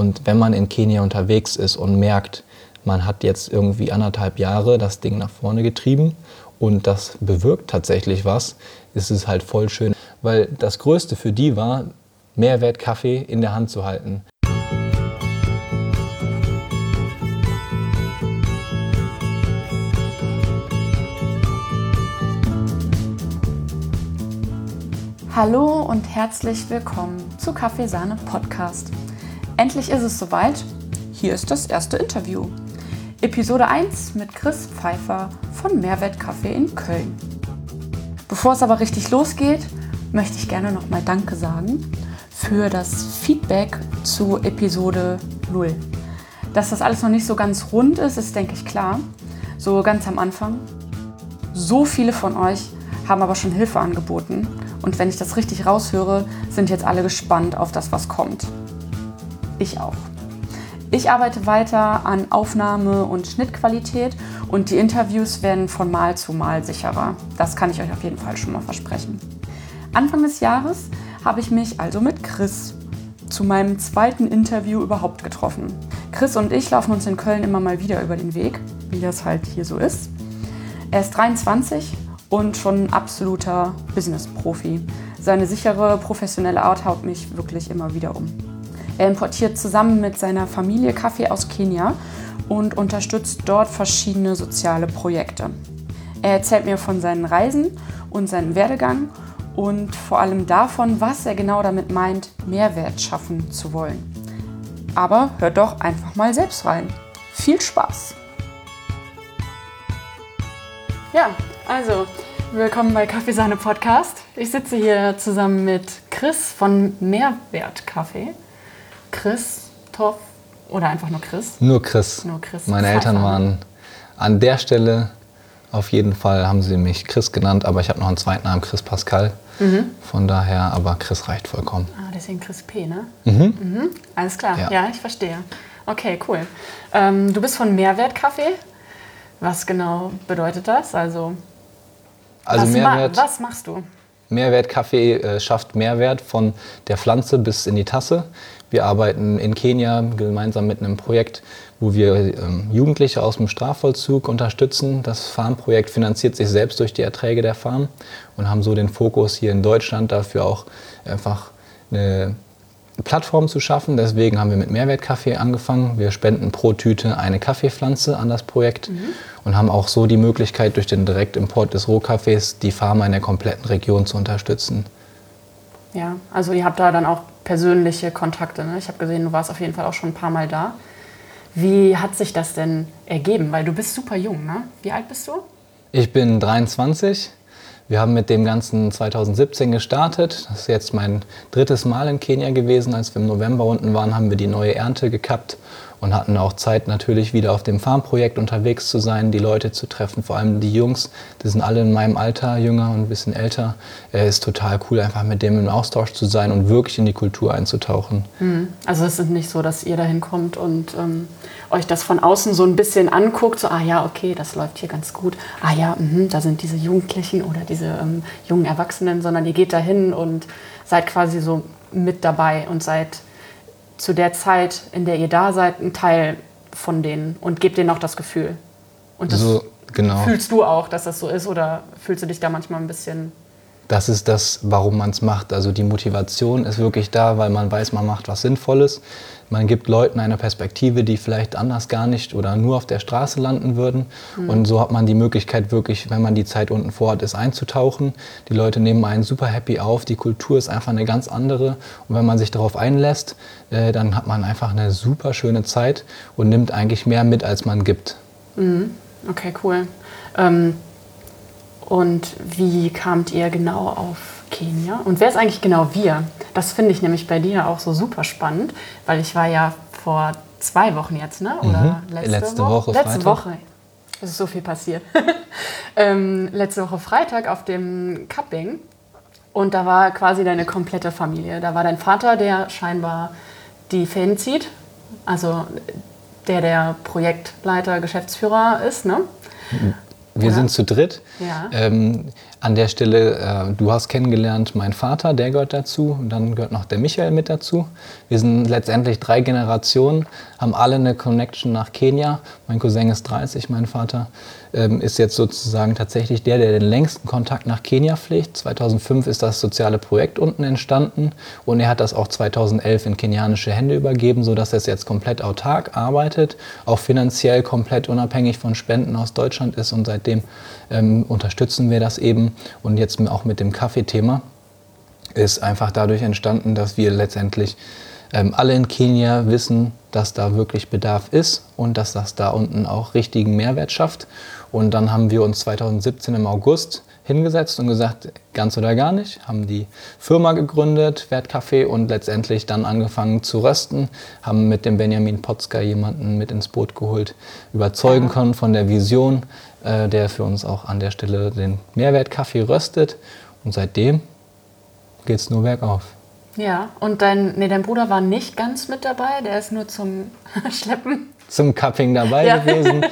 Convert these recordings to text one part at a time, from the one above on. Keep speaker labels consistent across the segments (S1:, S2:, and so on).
S1: Und wenn man in Kenia unterwegs ist und merkt, man hat jetzt irgendwie anderthalb Jahre das Ding nach vorne getrieben und das bewirkt tatsächlich was, ist es halt voll schön. Weil das Größte für die war, Mehrwert Kaffee in der Hand zu halten.
S2: Hallo und herzlich willkommen zu Kaffeesahne Podcast. Endlich ist es soweit. Hier ist das erste Interview. Episode 1 mit Chris Pfeiffer von Mehrwert Kaffee in Köln. Bevor es aber richtig losgeht, möchte ich gerne nochmal Danke sagen für das Feedback zu Episode 0. Dass das alles noch nicht so ganz rund ist, ist, denke ich, klar. So ganz am Anfang. So viele von euch haben aber schon Hilfe angeboten und wenn ich das richtig raushöre, sind jetzt alle gespannt auf das, was kommt. Ich auch. Ich arbeite weiter an Aufnahme- und Schnittqualität und die Interviews werden von Mal zu Mal sicherer. Das kann ich euch auf jeden Fall schon mal versprechen. Anfang des Jahres habe ich mich also mit Chris zu meinem zweiten Interview überhaupt getroffen. Chris und ich laufen uns in Köln immer mal wieder über den Weg, wie das halt hier so ist. Er ist 23 und schon ein absoluter Business-Profi. Seine sichere, professionelle Art haut mich wirklich immer wieder um. Er importiert zusammen mit seiner Familie Kaffee aus Kenia und unterstützt dort verschiedene soziale Projekte. Er erzählt mir von seinen Reisen und seinem Werdegang und vor allem davon, was er genau damit meint, Mehrwert schaffen zu wollen. Aber hört doch einfach mal selbst rein. Viel Spaß! Ja, also willkommen bei Kaffeesahne Podcast. Ich sitze hier zusammen mit Chris von Mehrwert Kaffee. Chris, Toff oder einfach nur Chris?
S1: Nur Chris.
S2: Nur Chris.
S1: Meine Eltern waren an der Stelle, auf jeden Fall haben sie mich Chris genannt, aber ich habe noch einen zweiten Namen, Chris Pascal. Mhm. Von daher, aber Chris reicht vollkommen.
S2: Ah, deswegen Chris P, ne? Mhm. mhm. Alles klar, ja. ja. ich verstehe. Okay, cool. Ähm, du bist von Mehrwert Kaffee. Was genau bedeutet das? Also,
S1: also
S2: was,
S1: Mehrwert,
S2: ma was machst du?
S1: Mehrwert Kaffee äh, schafft Mehrwert von der Pflanze bis in die Tasse. Wir arbeiten in Kenia gemeinsam mit einem Projekt, wo wir ähm, Jugendliche aus dem Strafvollzug unterstützen. Das Farmprojekt finanziert sich selbst durch die Erträge der Farm und haben so den Fokus hier in Deutschland dafür auch einfach eine Plattform zu schaffen. Deswegen haben wir mit Mehrwertkaffee angefangen. Wir spenden pro Tüte eine Kaffeepflanze an das Projekt mhm. und haben auch so die Möglichkeit, durch den Direktimport des Rohkaffees die Farmer in der kompletten Region zu unterstützen.
S2: Ja, also ihr habt da dann auch persönliche Kontakte. Ne? Ich habe gesehen, du warst auf jeden Fall auch schon ein paar Mal da. Wie hat sich das denn ergeben? Weil du bist super jung, ne? Wie alt bist du?
S1: Ich bin 23 wir haben mit dem Ganzen 2017 gestartet. Das ist jetzt mein drittes Mal in Kenia gewesen. Als wir im November unten waren, haben wir die neue Ernte gekappt und hatten auch Zeit natürlich wieder auf dem Farmprojekt unterwegs zu sein, die Leute zu treffen, vor allem die Jungs, die sind alle in meinem Alter, jünger und ein bisschen älter. Es ist total cool, einfach mit dem im Austausch zu sein und wirklich in die Kultur einzutauchen.
S2: Mhm. Also es ist nicht so, dass ihr dahin kommt und ähm, euch das von außen so ein bisschen anguckt, so, ah ja, okay, das läuft hier ganz gut, ah ja, mh, da sind diese Jugendlichen oder diese ähm, jungen Erwachsenen, sondern ihr geht dahin und seid quasi so mit dabei und seid zu der Zeit, in der ihr da seid, ein Teil von denen und gebt denen auch das Gefühl. Und das
S1: so, genau.
S2: fühlst du auch, dass das so ist oder fühlst du dich da manchmal ein bisschen
S1: das ist das, warum man es macht. Also die Motivation ist wirklich da, weil man weiß, man macht was Sinnvolles. Man gibt Leuten eine Perspektive, die vielleicht anders gar nicht oder nur auf der Straße landen würden. Mhm. Und so hat man die Möglichkeit, wirklich, wenn man die Zeit unten vor Ort ist, einzutauchen. Die Leute nehmen einen super happy auf. Die Kultur ist einfach eine ganz andere. Und wenn man sich darauf einlässt, äh, dann hat man einfach eine super schöne Zeit und nimmt eigentlich mehr mit, als man gibt.
S2: Mhm. Okay, cool. Ähm und wie kamt ihr genau auf Kenia? Und wer ist eigentlich genau wir? Das finde ich nämlich bei dir auch so super spannend, weil ich war ja vor zwei Wochen jetzt, ne?
S1: Oder mhm. letzte, letzte Woche? Woche
S2: letzte Woche. Es ist so viel passiert. ähm, letzte Woche Freitag auf dem Cupping. Und da war quasi deine komplette Familie. Da war dein Vater, der scheinbar die Fäden zieht. Also der der Projektleiter, Geschäftsführer ist, ne?
S1: Wir
S2: Ja.
S1: sind zu dritt.
S2: Ja.
S1: Ähm, an der Stelle, äh, du hast kennengelernt meinen Vater, der gehört dazu. Und dann gehört noch der Michael mit dazu. Wir sind letztendlich drei Generationen, haben alle eine Connection nach Kenia. Mein Cousin ist 30, mein Vater ähm, ist jetzt sozusagen tatsächlich der, der den längsten Kontakt nach Kenia pflegt. 2005 ist das soziale Projekt unten entstanden und er hat das auch 2011 in kenianische Hände übergeben, sodass er es jetzt komplett autark arbeitet, auch finanziell komplett unabhängig von Spenden aus Deutschland ist und seitdem ähm, unterstützen wir das eben und jetzt auch mit dem Kaffeethema ist einfach dadurch entstanden, dass wir letztendlich ähm, alle in Kenia wissen, dass da wirklich Bedarf ist und dass das da unten auch richtigen Mehrwert schafft. Und dann haben wir uns 2017 im August hingesetzt und gesagt, ganz oder gar nicht, haben die Firma gegründet, Wertkaffee und letztendlich dann angefangen zu rösten, haben mit dem Benjamin Potzka jemanden mit ins Boot geholt, überzeugen können von der Vision, äh, der für uns auch an der Stelle den Mehrwertkaffee röstet. Und seitdem geht es nur bergauf.
S2: Ja, und dein, nee, dein Bruder war nicht ganz mit dabei, der ist nur zum Schleppen.
S1: Zum Cupping dabei
S2: Ja.
S1: gewesen.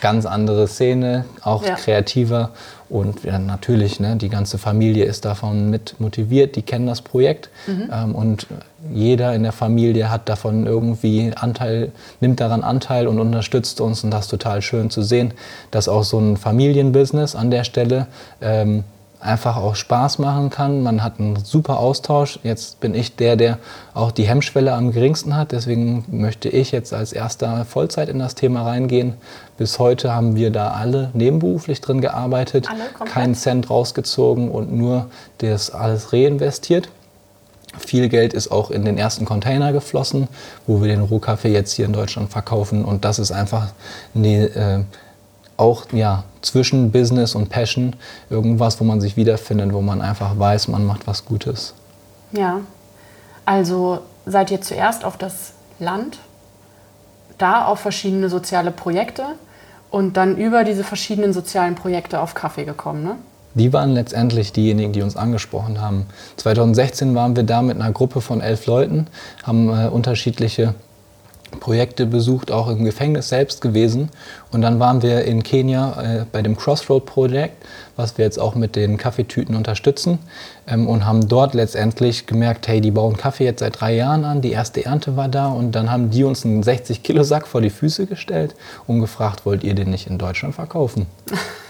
S1: Ganz andere Szene, auch
S2: Ja.
S1: kreativer. Und ja, natürlich, ne, die ganze Familie ist davon mit motiviert, die kennen das Projekt.
S2: Mhm.
S1: Ähm, und jeder in der Familie hat davon irgendwie Anteil, nimmt daran Anteil und unterstützt uns. Und das ist total schön zu sehen, dass auch so ein Familienbusiness an der Stelle ähm, einfach auch Spaß machen kann. Man hat einen super Austausch. Jetzt bin ich der, der auch die Hemmschwelle am geringsten hat. Deswegen möchte ich jetzt als erster Vollzeit in das Thema reingehen. Bis heute haben wir da alle nebenberuflich drin gearbeitet,
S2: Alle
S1: keinen Cent rausgezogen und nur das alles reinvestiert. Viel Geld ist auch in den ersten Container geflossen, wo wir den Rohkaffee jetzt hier in Deutschland verkaufen. Und das ist einfach eine, äh, auch ja, zwischen Business und Passion irgendwas, wo man sich wiederfindet, wo man einfach weiß, man macht was Gutes.
S2: Ja, also seid ihr zuerst auf das Land, da auf verschiedene soziale Projekte und dann über diese verschiedenen sozialen Projekte auf Kaffee gekommen, ne?
S1: Die waren letztendlich diejenigen, die uns angesprochen haben. 2016 waren wir da mit einer Gruppe von elf Leuten, haben äh, unterschiedliche Projekte besucht, auch im Gefängnis selbst gewesen. Und dann waren wir in Kenia äh, bei dem Crossroad-Projekt, was wir jetzt auch mit den Kaffeetüten unterstützen. Ähm, und haben dort letztendlich gemerkt, hey, die bauen Kaffee jetzt seit drei Jahren an, die erste Ernte war da. Und dann haben die uns einen 60-Kilo-Sack vor die Füße gestellt und gefragt, wollt ihr den nicht in Deutschland verkaufen?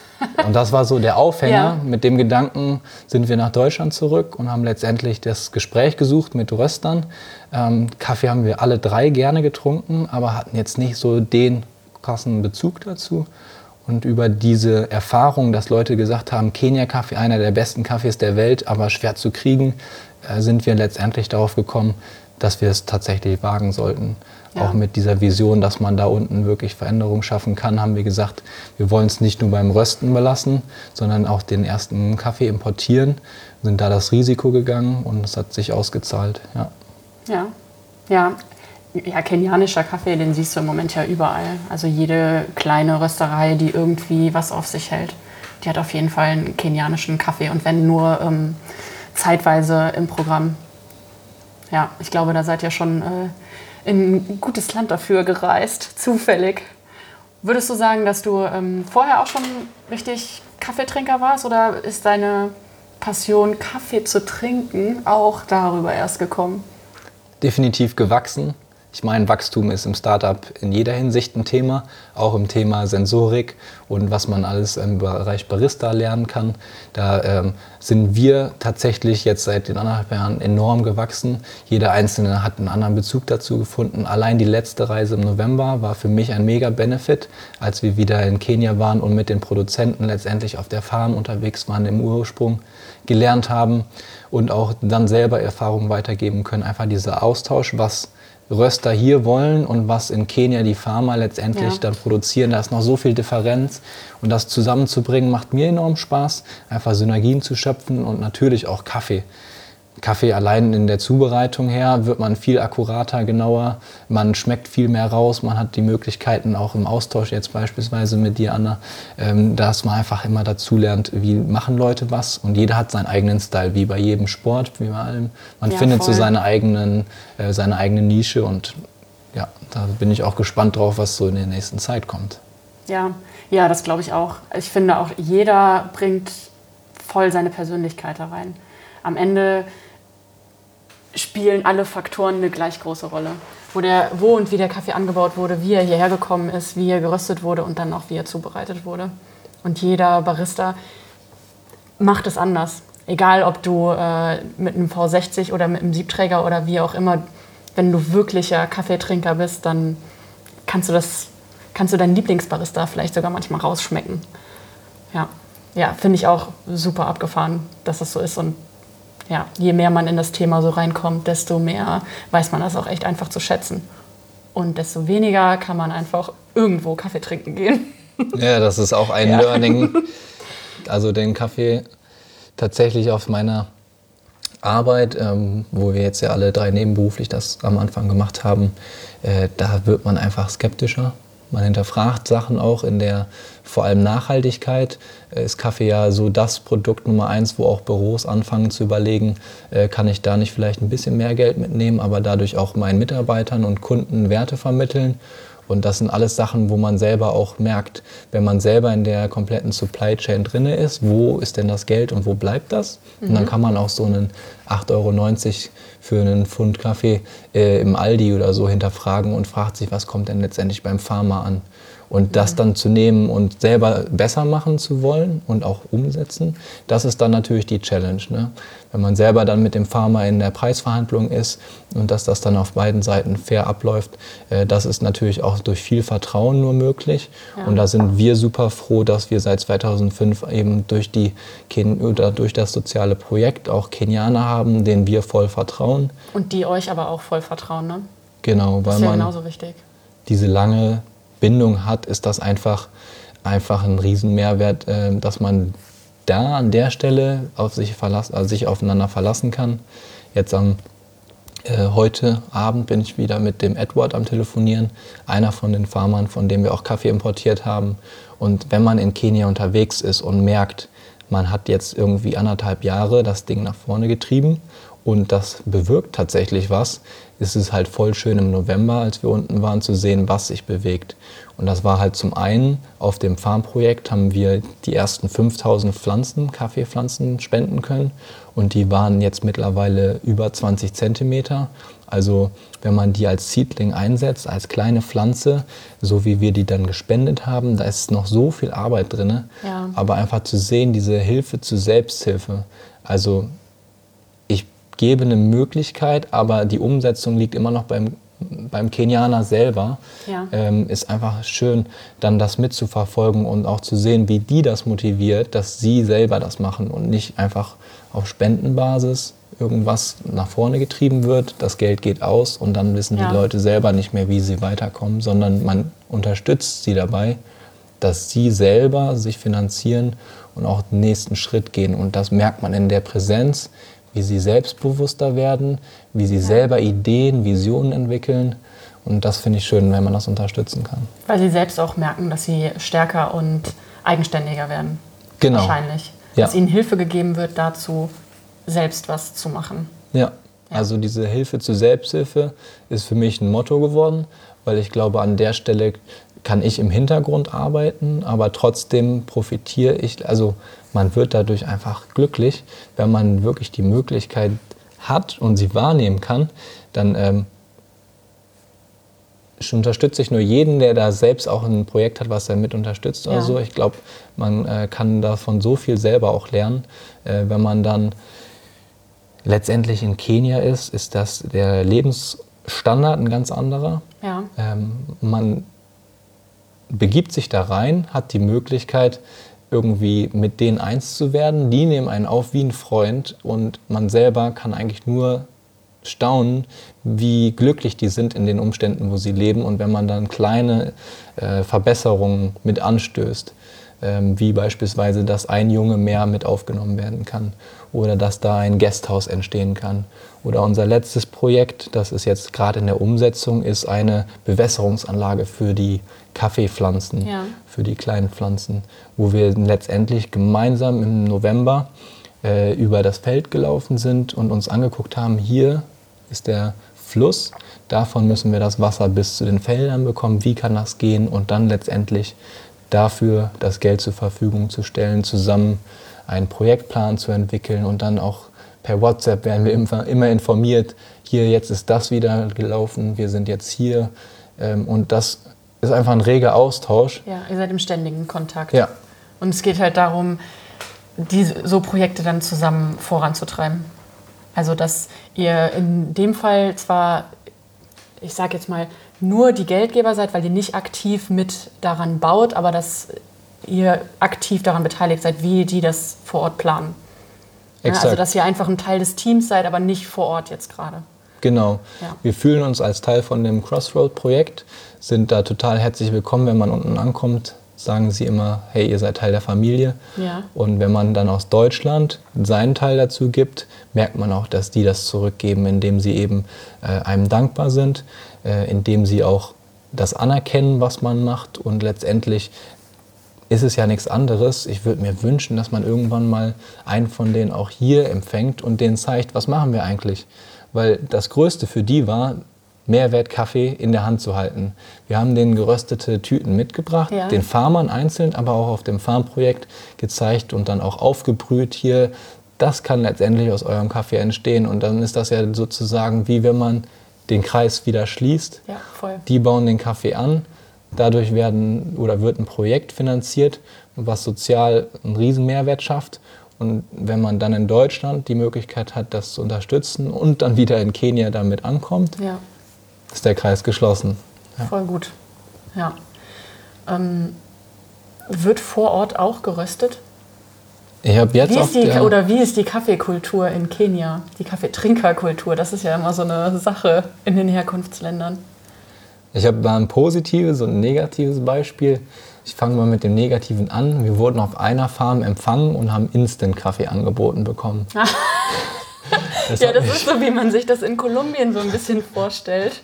S1: Und das war so der Aufhänger.
S2: Ja.
S1: Mit dem Gedanken sind wir nach Deutschland zurück und haben letztendlich das Gespräch gesucht mit Röstern. Ähm, Kaffee haben wir alle drei gerne getrunken, aber hatten jetzt nicht so den krassen Bezug dazu. Und über diese Erfahrung, dass Leute gesagt haben, Kenia-Kaffee, einer der besten Kaffees der Welt, aber schwer zu kriegen, äh, sind wir letztendlich darauf gekommen, dass wir es tatsächlich wagen sollten.
S2: Ja.
S1: Auch mit dieser Vision, dass man da unten wirklich Veränderungen schaffen kann, haben wir gesagt, wir wollen es nicht nur beim Rösten belassen, sondern auch den ersten Kaffee importieren, sind da das Risiko gegangen und es hat sich ausgezahlt. Ja.
S2: Ja. Ja. Ja, kenianischer Kaffee, den siehst du im Moment ja überall. Also jede kleine Rösterei, die irgendwie was auf sich hält, die hat auf jeden Fall einen kenianischen Kaffee und wenn nur ähm, zeitweise im Programm. Ja, ich glaube, da seid ihr schon äh, in ein gutes Land dafür gereist, zufällig. Würdest du sagen, dass du ähm, vorher auch schon richtig Kaffeetrinker warst oder ist deine Passion, Kaffee zu trinken, auch darüber erst gekommen?
S1: definitiv gewachsen. Ich meine, Wachstum ist im Startup in jeder Hinsicht ein Thema, auch im Thema Sensorik und was man alles im Bereich Barista lernen kann. Da ähm, sind wir tatsächlich jetzt seit den anderthalb Jahren enorm gewachsen. Jeder Einzelne hat einen anderen Bezug dazu gefunden. Allein die letzte Reise im November war für mich ein mega Benefit, als wir wieder in Kenia waren und mit den Produzenten letztendlich auf der Farm unterwegs waren, im Ursprung gelernt haben und auch dann selber Erfahrungen weitergeben können. Einfach dieser Austausch, was Röster hier wollen und was in Kenia die Farmer letztendlich
S2: Ja.
S1: dann produzieren. Da ist noch so viel Differenz und das zusammenzubringen macht mir enorm Spaß, einfach Synergien zu schöpfen und natürlich auch Kaffee. Kaffee allein in der Zubereitung her wird man viel akkurater, genauer, man schmeckt viel mehr raus, man hat die Möglichkeiten auch im Austausch jetzt beispielsweise mit dir, Anna, ähm, dass man einfach immer dazu lernt, wie machen Leute was und jeder hat seinen eigenen Style, wie bei jedem Sport, wie bei allem. Man
S2: Ja,
S1: findet so
S2: voll.
S1: seine, eigenen, äh, seine eigene Nische und ja, da bin ich auch gespannt drauf, was so in der nächsten Zeit kommt.
S2: Ja, ja, das glaube ich auch. Ich finde auch, jeder bringt voll seine Persönlichkeit da rein. Am Ende spielen alle Faktoren eine gleich große Rolle. Wo, der, wo und wie der Kaffee angebaut wurde, wie er hierher gekommen ist, wie er geröstet wurde und dann auch wie er zubereitet wurde. Und jeder Barista macht es anders. Egal, ob du äh, mit einem V60 oder mit einem Siebträger oder wie auch immer, wenn du wirklicher Kaffeetrinker bist, dann kannst du das, kannst du deinen Lieblingsbarista vielleicht sogar manchmal rausschmecken. Ja, ja finde ich auch super abgefahren, dass das so ist. Und ja, je mehr man in das Thema so reinkommt, desto mehr weiß man das auch echt einfach zu schätzen. Und desto weniger kann man einfach irgendwo Kaffee trinken gehen.
S1: Ja, das ist auch ein ja. Learning. Also den Kaffee tatsächlich auf meiner Arbeit, ähm, wo wir jetzt ja alle drei nebenberuflich das am Anfang gemacht haben, äh, da wird man einfach skeptischer. Man hinterfragt Sachen auch in der vor allem Nachhaltigkeit. Äh, ist Kaffee ja so das Produkt Nummer eins, wo auch Büros anfangen zu überlegen, äh, kann ich da nicht vielleicht ein bisschen mehr Geld mitnehmen, aber dadurch auch meinen Mitarbeitern und Kunden Werte vermitteln. Und das sind alles Sachen, wo man selber auch merkt, wenn man selber in der kompletten Supply Chain drin ist, wo ist denn das Geld und wo bleibt das? Mhm. Und dann mhm. kann man auch so einen 8,90 Euro für einen Pfund Kaffee äh, im Aldi oder so hinterfragen und fragt sich, was kommt denn letztendlich beim Pharma an? Und das dann zu nehmen und selber besser machen zu wollen und auch umsetzen, das ist dann natürlich die Challenge. Ne? Wenn man selber dann mit dem Pharma in der Preisverhandlung ist und dass das dann auf beiden Seiten fair abläuft, äh, das ist natürlich auch durch viel Vertrauen nur möglich. Ja. Und da sind wir super froh, dass wir seit 2005 eben durch, die Ken oder durch das soziale Projekt auch Kenianer haben, denen wir voll vertrauen.
S2: Und die euch aber auch voll vertrauen, ne?
S1: Genau, weil
S2: das ist ja
S1: man
S2: genauso wichtig.
S1: diese lange Bindung hat, ist das einfach, einfach ein Riesenmehrwert, äh, dass man da an der Stelle auf sich, verlassen, also sich aufeinander verlassen kann. Jetzt am äh, heute Abend bin ich wieder mit dem Edward am Telefonieren, einer von den Farmern, von dem wir auch Kaffee importiert haben. Und wenn man in Kenia unterwegs ist und merkt, man hat jetzt irgendwie anderthalb Jahre das Ding nach vorne getrieben und das bewirkt tatsächlich was, ist es halt voll schön im November, als wir unten waren, zu sehen, was sich bewegt. Und das war halt zum einen, auf dem Farmprojekt haben wir die ersten 5000 Pflanzen, Kaffeepflanzen spenden können. Und die waren jetzt mittlerweile über 20 Zentimeter. Also wenn man die als Seedling einsetzt, als kleine Pflanze, so wie wir die dann gespendet haben, da ist noch so viel Arbeit drin. Ja. Aber einfach zu sehen, diese Hilfe zur Selbsthilfe. Also gebe eine Möglichkeit, aber die Umsetzung liegt immer noch beim, beim Kenianer selber. Ja. Ähm, ist einfach schön, dann das mitzuverfolgen und auch zu sehen, wie die das motiviert, dass sie selber das machen und nicht einfach auf Spendenbasis irgendwas nach vorne getrieben wird, das Geld geht aus und dann wissen ja. die Leute selber nicht mehr, wie sie weiterkommen, sondern man unterstützt sie dabei, dass sie selber sich finanzieren und auch den nächsten Schritt gehen. Und das merkt man in der Präsenz, wie sie selbstbewusster werden, wie sie selber Ideen, Visionen entwickeln. Und das finde ich schön, wenn man das unterstützen kann.
S2: Weil sie selbst auch merken, dass sie stärker und eigenständiger werden.
S1: Genau.
S2: Wahrscheinlich. Ja. Dass ihnen Hilfe gegeben wird, dazu selbst was zu machen.
S1: Ja. ja. Also diese Hilfe zur Selbsthilfe ist für mich ein Motto geworden, weil ich glaube, an der Stelle kann ich im Hintergrund arbeiten, aber trotzdem profitiere ich, also man wird dadurch einfach glücklich, wenn man wirklich die Möglichkeit hat und sie wahrnehmen kann, dann ähm, unterstütze ich nur jeden, der da selbst auch ein Projekt hat, was er mit unterstützt oder ja. so. Ich glaube, man äh, kann davon so viel selber auch lernen. Äh, wenn man dann letztendlich in Kenia ist, ist das der Lebensstandard ein ganz anderer. Ja. Ähm, man begibt sich da rein, hat die Möglichkeit, irgendwie mit denen eins zu werden. Die nehmen einen auf wie ein Freund und man selber kann eigentlich nur staunen, wie glücklich die sind in den Umständen, wo sie leben. Und wenn man dann kleine äh, Verbesserungen mit anstößt, ähm, wie beispielsweise, dass ein Junge mehr mit aufgenommen werden kann oder dass da ein Gasthaus entstehen kann. Oder unser letztes Projekt, das ist jetzt gerade in der Umsetzung, ist eine Bewässerungsanlage für die Kaffeepflanzen, ja. für die kleinen Pflanzen, wo wir letztendlich gemeinsam im November äh, über das Feld gelaufen sind und uns angeguckt haben, hier ist der Fluss, davon müssen wir das Wasser bis zu den Feldern bekommen, wie kann das gehen und dann letztendlich dafür das Geld zur Verfügung zu stellen, zusammen einen Projektplan zu entwickeln und dann auch per WhatsApp werden wir immer informiert, hier jetzt ist das wieder gelaufen, wir sind jetzt hier ähm, und das ist einfach ein reger Austausch.
S2: Ja, ihr seid im ständigen Kontakt.
S1: Ja.
S2: Und es geht halt darum, diese, so Projekte dann zusammen voranzutreiben. Also dass ihr in dem Fall zwar, ich sage jetzt mal, nur die Geldgeber seid, weil ihr nicht aktiv mit daran baut, aber dass ihr aktiv daran beteiligt seid, wie die das vor Ort planen. Ja, also dass ihr einfach ein Teil des Teams seid, aber nicht vor Ort jetzt gerade.
S1: Genau. Ja. Wir fühlen uns als Teil von dem Crossroad-Projekt, sind da total herzlich willkommen, wenn man unten ankommt, sagen sie immer, hey, ihr seid Teil der Familie. Ja. Und wenn man dann aus Deutschland seinen Teil dazu gibt, merkt man auch, dass die das zurückgeben, indem sie eben äh, einem dankbar sind, äh, indem sie auch das anerkennen, was man macht. Und letztendlich ist es ja nichts anderes. Ich würde mir wünschen, dass man irgendwann mal einen von denen auch hier empfängt und denen zeigt, was machen wir eigentlich. Weil das Größte für die war, Mehrwertkaffee in der Hand zu halten. Wir haben denen geröstete Tüten mitgebracht, ja. den Farmern einzeln, aber auch auf dem Farmprojekt gezeigt und dann auch aufgebrüht hier. Das kann letztendlich aus eurem Kaffee entstehen und dann ist das ja sozusagen wie wenn man den Kreis wieder schließt. Ja, Die bauen den Kaffee an, dadurch werden oder wird ein Projekt finanziert, was sozial einen riesen Mehrwert schafft und wenn man dann in Deutschland die Möglichkeit hat, das zu unterstützen und dann wieder in Kenia damit ankommt, ja ist der Kreis geschlossen.
S2: Ja. Voll gut. Ja. Ähm, wird vor Ort auch geröstet?
S1: Ich habe jetzt
S2: wie ist die, Oder wie ist die Kaffeekultur in Kenia? Die Kaffeetrinkerkultur, das ist ja immer so eine Sache in den Herkunftsländern.
S1: Ich habe da ein positives und ein negatives Beispiel. Ich fange mal mit dem Negativen an. Wir wurden auf einer Farm empfangen und haben Instant-Kaffee angeboten bekommen.
S2: ja, das ist so, wie man sich das in Kolumbien so ein bisschen vorstellt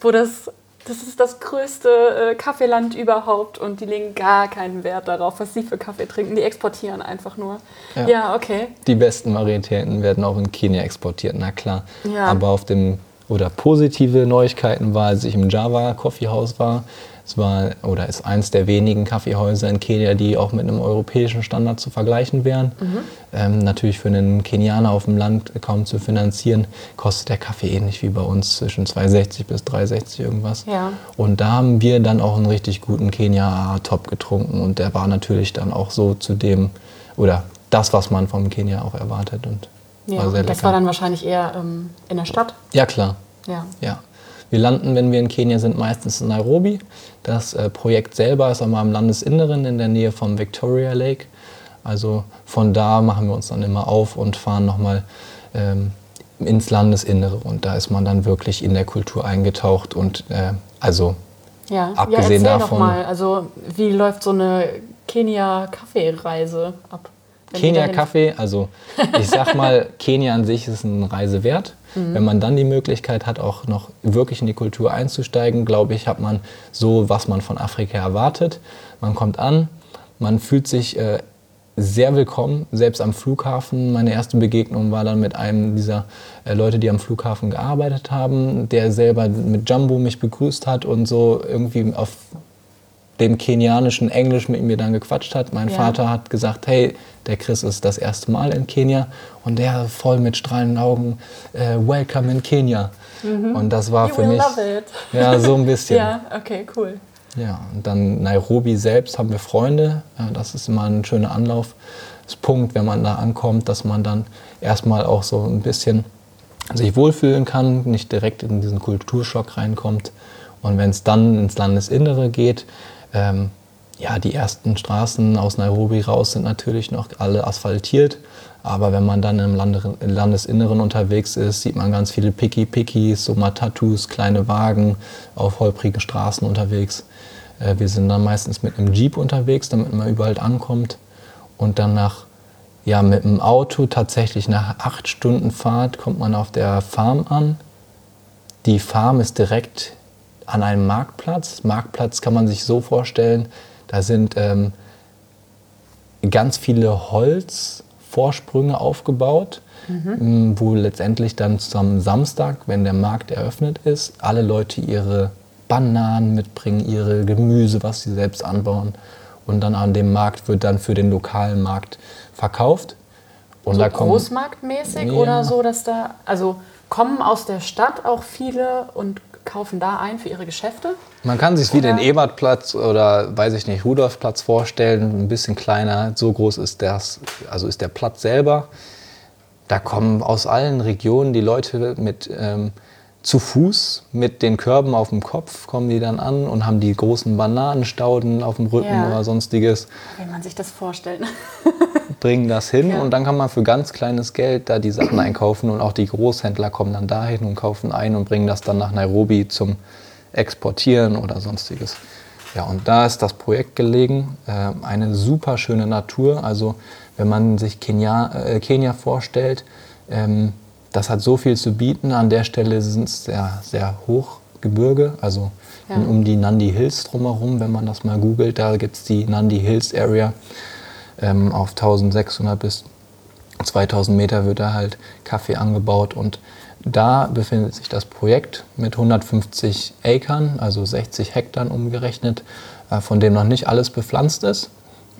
S2: wo das, das ist das größte äh, Kaffeeland überhaupt und die legen gar keinen Wert darauf, was sie für Kaffee trinken. Die exportieren einfach nur. Ja, ja okay.
S1: Die besten Varietäten werden auch in Kenia exportiert, na klar. Ja. Aber auf dem, oder positive Neuigkeiten war, als ich im Java Coffee House war, es war oder ist eins der wenigen Kaffeehäuser in Kenia, die auch mit einem europäischen Standard zu vergleichen wären. Mhm. Ähm, natürlich für einen Kenianer auf dem Land kaum zu finanzieren, kostet der Kaffee ähnlich wie bei uns zwischen 2,60 bis 3,60 irgendwas. Ja. Und da haben wir dann auch einen richtig guten Kenia-Top getrunken und der war natürlich dann auch so zu dem, oder das, was man vom Kenia auch erwartet. Und
S2: ja, war sehr das war dann wahrscheinlich eher ähm, in der Stadt?
S1: Ja, klar. Ja. ja. Wir landen, wenn wir in Kenia sind, meistens in Nairobi. Das äh, Projekt selber ist aber im Landesinneren in der Nähe vom Victoria Lake. Also von da machen wir uns dann immer auf und fahren nochmal ähm, ins Landesinnere. Und da ist man dann wirklich in der Kultur eingetaucht. Und äh, also
S2: ja. abgesehen ja, davon. Doch mal, also wie läuft so eine Kenia-Kaffeereise ab?
S1: Kenia Kaffee, also ich sag mal, Kenia an sich ist eine Reise wert. Mhm. Wenn man dann die Möglichkeit hat, auch noch wirklich in die Kultur einzusteigen, glaube ich, hat man so, was man von Afrika erwartet. Man kommt an, man fühlt sich äh, sehr willkommen, selbst am Flughafen. Meine erste Begegnung war dann mit einem dieser äh, Leute, die am Flughafen gearbeitet haben, der selber mit Jumbo mich begrüßt hat und so irgendwie auf dem kenianischen Englisch mit mir dann gequatscht hat. Mein ja. Vater hat gesagt, hey, der Chris ist das erste Mal in Kenia und der voll mit strahlenden Augen, äh, welcome in Kenia. Mhm. Und das war you für mich ja so ein bisschen.
S2: ja, okay, cool.
S1: Ja, und dann Nairobi selbst haben wir Freunde. Das ist immer ein schöner Anlaufspunkt, wenn man da ankommt, dass man dann erstmal auch so ein bisschen sich wohlfühlen kann, nicht direkt in diesen Kulturschock reinkommt. Und wenn es dann ins Landesinnere geht, ähm, ja, die ersten Straßen aus Nairobi raus sind natürlich noch alle asphaltiert. Aber wenn man dann im Landesinneren unterwegs ist, sieht man ganz viele Picky-Pickies, so Matatus, kleine Wagen auf holprigen Straßen unterwegs. Äh, wir sind dann meistens mit einem Jeep unterwegs, damit man überall ankommt. Und dann nach, ja, mit dem Auto tatsächlich nach acht Stunden Fahrt kommt man auf der Farm an. Die Farm ist direkt an einem Marktplatz. Marktplatz kann man sich so vorstellen, da sind ähm, ganz viele Holzvorsprünge aufgebaut, mhm. Ähm, wo letztendlich dann am Samstag, wenn der Markt eröffnet ist, alle Leute ihre Bananen mitbringen, ihre Gemüse, was sie selbst anbauen. und dann an dem Markt wird dann für den lokalen Markt verkauft.
S2: Und so da kommen, großmarktmäßig ja. oder so, dass da, also kommen aus der Stadt auch viele und kaufen da ein für ihre Geschäfte?
S1: Man kann sich wie den Ebertplatz oder weiß ich nicht, Rudolfplatz vorstellen, ein bisschen kleiner. So groß ist das, also ist der Platz selber. Da kommen aus allen Regionen die Leute mit ähm, zu Fuß mit den Körben auf dem Kopf kommen die dann an und haben die großen Bananenstauden auf dem Rücken ja. oder sonstiges.
S2: Wie man sich das vorstellt.
S1: bringen das hin ja. und dann kann man für ganz kleines Geld da die Sachen einkaufen und auch die Großhändler kommen dann dahin und kaufen ein und bringen das dann nach Nairobi zum Exportieren oder sonstiges. Ja, und da ist das Projekt gelegen. Äh, eine super schöne Natur. Also, wenn man sich Kenia, äh, Kenia vorstellt, ähm, das hat so viel zu bieten. An der Stelle sind es sehr, sehr Hochgebirge, also ja. um die Nandi Hills drumherum, wenn man das mal googelt, da gibt es die Nandi Hills Area ähm, auf 1600 bis 2000 Meter wird da halt Kaffee angebaut und da befindet sich das Projekt mit 150 Acres, also 60 Hektar umgerechnet, äh, von dem noch nicht alles bepflanzt ist.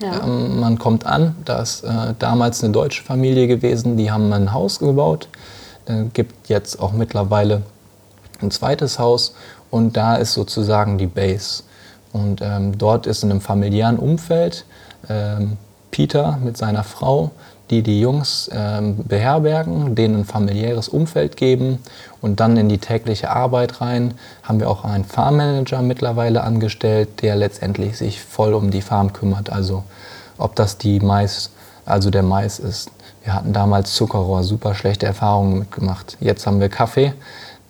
S1: Ja. Ähm, man kommt an, da ist äh, damals eine deutsche Familie gewesen, die haben ein Haus gebaut, äh, gibt jetzt auch mittlerweile ein zweites Haus und da ist sozusagen die Base. Und ähm, dort ist in einem familiären Umfeld ähm, Peter mit seiner Frau, die die Jungs ähm, beherbergen, denen ein familiäres Umfeld geben und dann in die tägliche Arbeit rein. Haben wir auch einen Farmmanager mittlerweile angestellt, der letztendlich sich voll um die Farm kümmert. Also ob das die Mais, also der Mais ist. Wir hatten damals Zuckerrohr, super schlechte Erfahrungen mitgemacht. Jetzt haben wir Kaffee.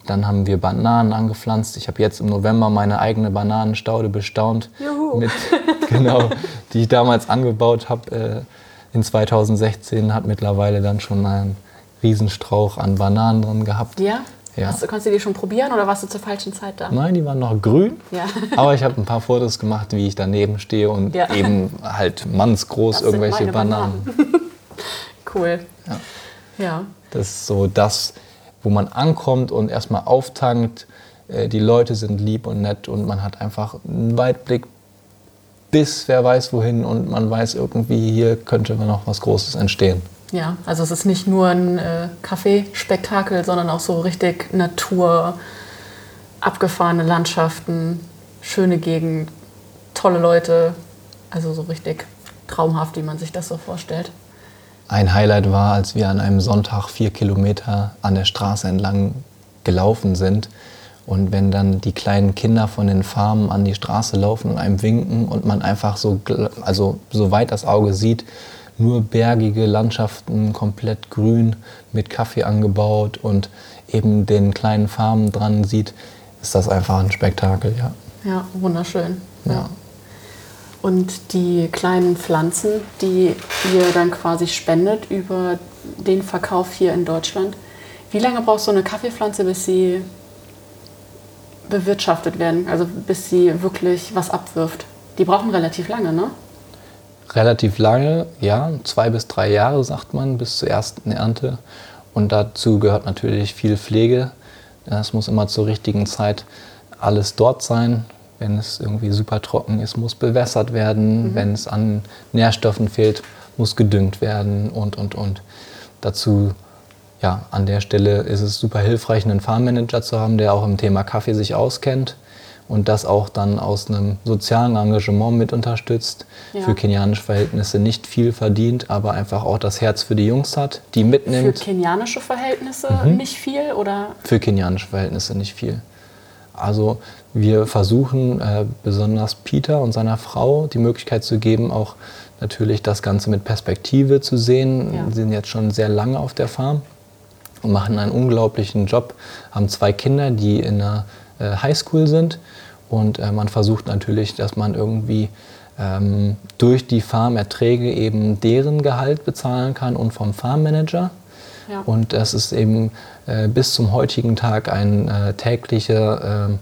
S1: Dann haben wir Bananen angepflanzt. Ich habe jetzt im November meine eigene Bananenstaude bestaunt. Juhu. Mit, genau, die ich damals angebaut habe. Äh, in 2016 hat mittlerweile dann schon einen Riesenstrauch an Bananen drin gehabt.
S2: Ja? Ja. Hast, konntest du die schon probieren oder warst du zur falschen Zeit da?
S1: Nein, die waren noch grün. Ja. Aber ich habe ein paar Fotos gemacht, wie ich daneben stehe und ja. eben halt mannsgroß das irgendwelche Bananen. Bananen.
S2: cool.
S1: Ja. ja. Das ist so das, wo man ankommt und erstmal auftankt. Äh, die Leute sind lieb und nett und man hat einfach einen Weitblick bis wer weiß wohin und man weiß irgendwie, hier könnte noch was Großes entstehen.
S2: Ja, also es ist nicht nur ein äh, Kaffeespektakel, sondern auch so richtig Natur, abgefahrene Landschaften, schöne Gegend, tolle Leute. Also so richtig traumhaft, wie man sich das so vorstellt.
S1: Ein Highlight war, als wir an einem Sonntag vier Kilometer an der Straße entlang gelaufen sind und wenn dann die kleinen Kinder von den Farmen an die Straße laufen und einem winken und man einfach so, also so weit das Auge sieht, nur bergige Landschaften, komplett grün, mit Kaffee angebaut und eben den kleinen Farmen dran sieht, ist das einfach ein Spektakel, ja.
S2: Ja, wunderschön. Ja. ja. Und die kleinen Pflanzen, die ihr dann quasi spendet über den Verkauf hier in Deutschland, wie lange braucht so eine Kaffeepflanze, bis sie bewirtschaftet werden, also bis sie wirklich was abwirft. Die brauchen relativ lange, ne?
S1: Relativ lange, ja, zwei bis drei Jahre sagt man bis zur ersten Ernte. Und dazu gehört natürlich viel Pflege. Es muss immer zur richtigen Zeit alles dort sein. Wenn es irgendwie super trocken ist, muss bewässert werden. Mhm. Wenn es an Nährstoffen fehlt, muss gedüngt werden und, und, und. Dazu ja, an der Stelle ist es super hilfreich, einen Farmmanager zu haben, der auch im Thema Kaffee sich auskennt und das auch dann aus einem sozialen Engagement mit unterstützt. Ja. Für kenianische Verhältnisse nicht viel verdient, aber einfach auch das Herz für die Jungs hat, die mitnimmt.
S2: Für kenianische Verhältnisse mhm. nicht viel oder?
S1: Für kenianische Verhältnisse nicht viel. Also wir versuchen äh, besonders Peter und seiner Frau die Möglichkeit zu geben, auch natürlich das Ganze mit Perspektive zu sehen. Ja. Sie sind jetzt schon sehr lange auf der Farm und machen einen unglaublichen Job, haben zwei Kinder, die in der äh, Highschool sind und äh, man versucht natürlich, dass man irgendwie ähm, durch die Farmerträge eben deren Gehalt bezahlen kann und vom Farmmanager. Ja. Und das ist eben äh, bis zum heutigen Tag ein äh, täglicher ähm,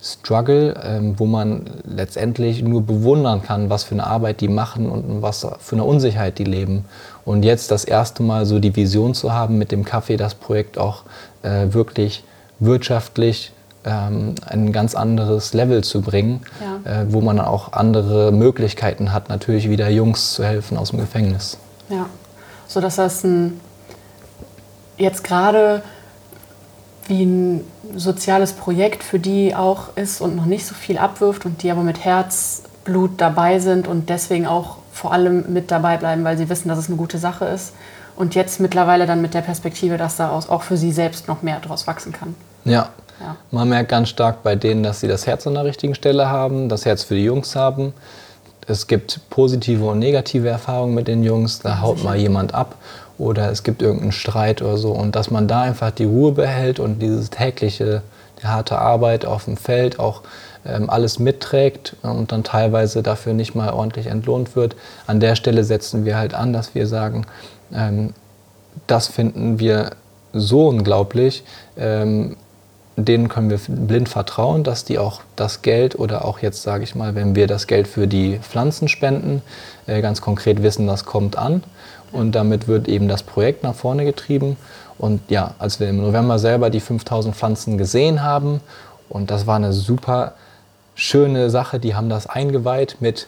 S1: Struggle, ähm, wo man letztendlich nur bewundern kann, was für eine Arbeit die machen und was für eine Unsicherheit die leben. Und jetzt das erste Mal so die Vision zu haben, mit dem Kaffee das Projekt auch äh, wirklich wirtschaftlich ähm, ein ganz anderes Level zu bringen,
S2: Ja.
S1: äh, wo man auch andere Möglichkeiten hat, natürlich wieder Jungs zu helfen aus dem Gefängnis.
S2: Ja, so dass das ein, jetzt gerade wie ein soziales Projekt für die auch ist und noch nicht so viel abwirft und die aber mit Herzblut dabei sind und deswegen auch vor allem mit dabei bleiben, weil sie wissen, dass es eine gute Sache ist. Und jetzt mittlerweile dann mit der Perspektive, dass daraus auch für sie selbst noch mehr daraus wachsen kann.
S1: Ja.
S2: Ja.
S1: Man merkt ganz stark bei denen, dass sie das Herz an der richtigen Stelle haben, das Herz für die Jungs haben. Es gibt positive und negative Erfahrungen mit den Jungs, da haut mal jemand ab oder es gibt irgendeinen Streit oder so. Und dass man da einfach die Ruhe behält und dieses tägliche, die harte Arbeit auf dem Feld auch ähm, alles mitträgt und dann teilweise dafür nicht mal ordentlich entlohnt wird. An der Stelle setzen wir halt an, dass wir sagen, ähm, das finden wir so unglaublich. Ähm, denen können wir blind vertrauen, dass die auch das Geld oder auch jetzt sage ich mal, wenn wir das Geld für die Pflanzen spenden, äh, ganz konkret wissen, das kommt an und damit wird eben das Projekt nach vorne getrieben. Und ja, als wir im November selber die 5000 Pflanzen gesehen haben und das war eine super schöne Sache, die haben das eingeweiht mit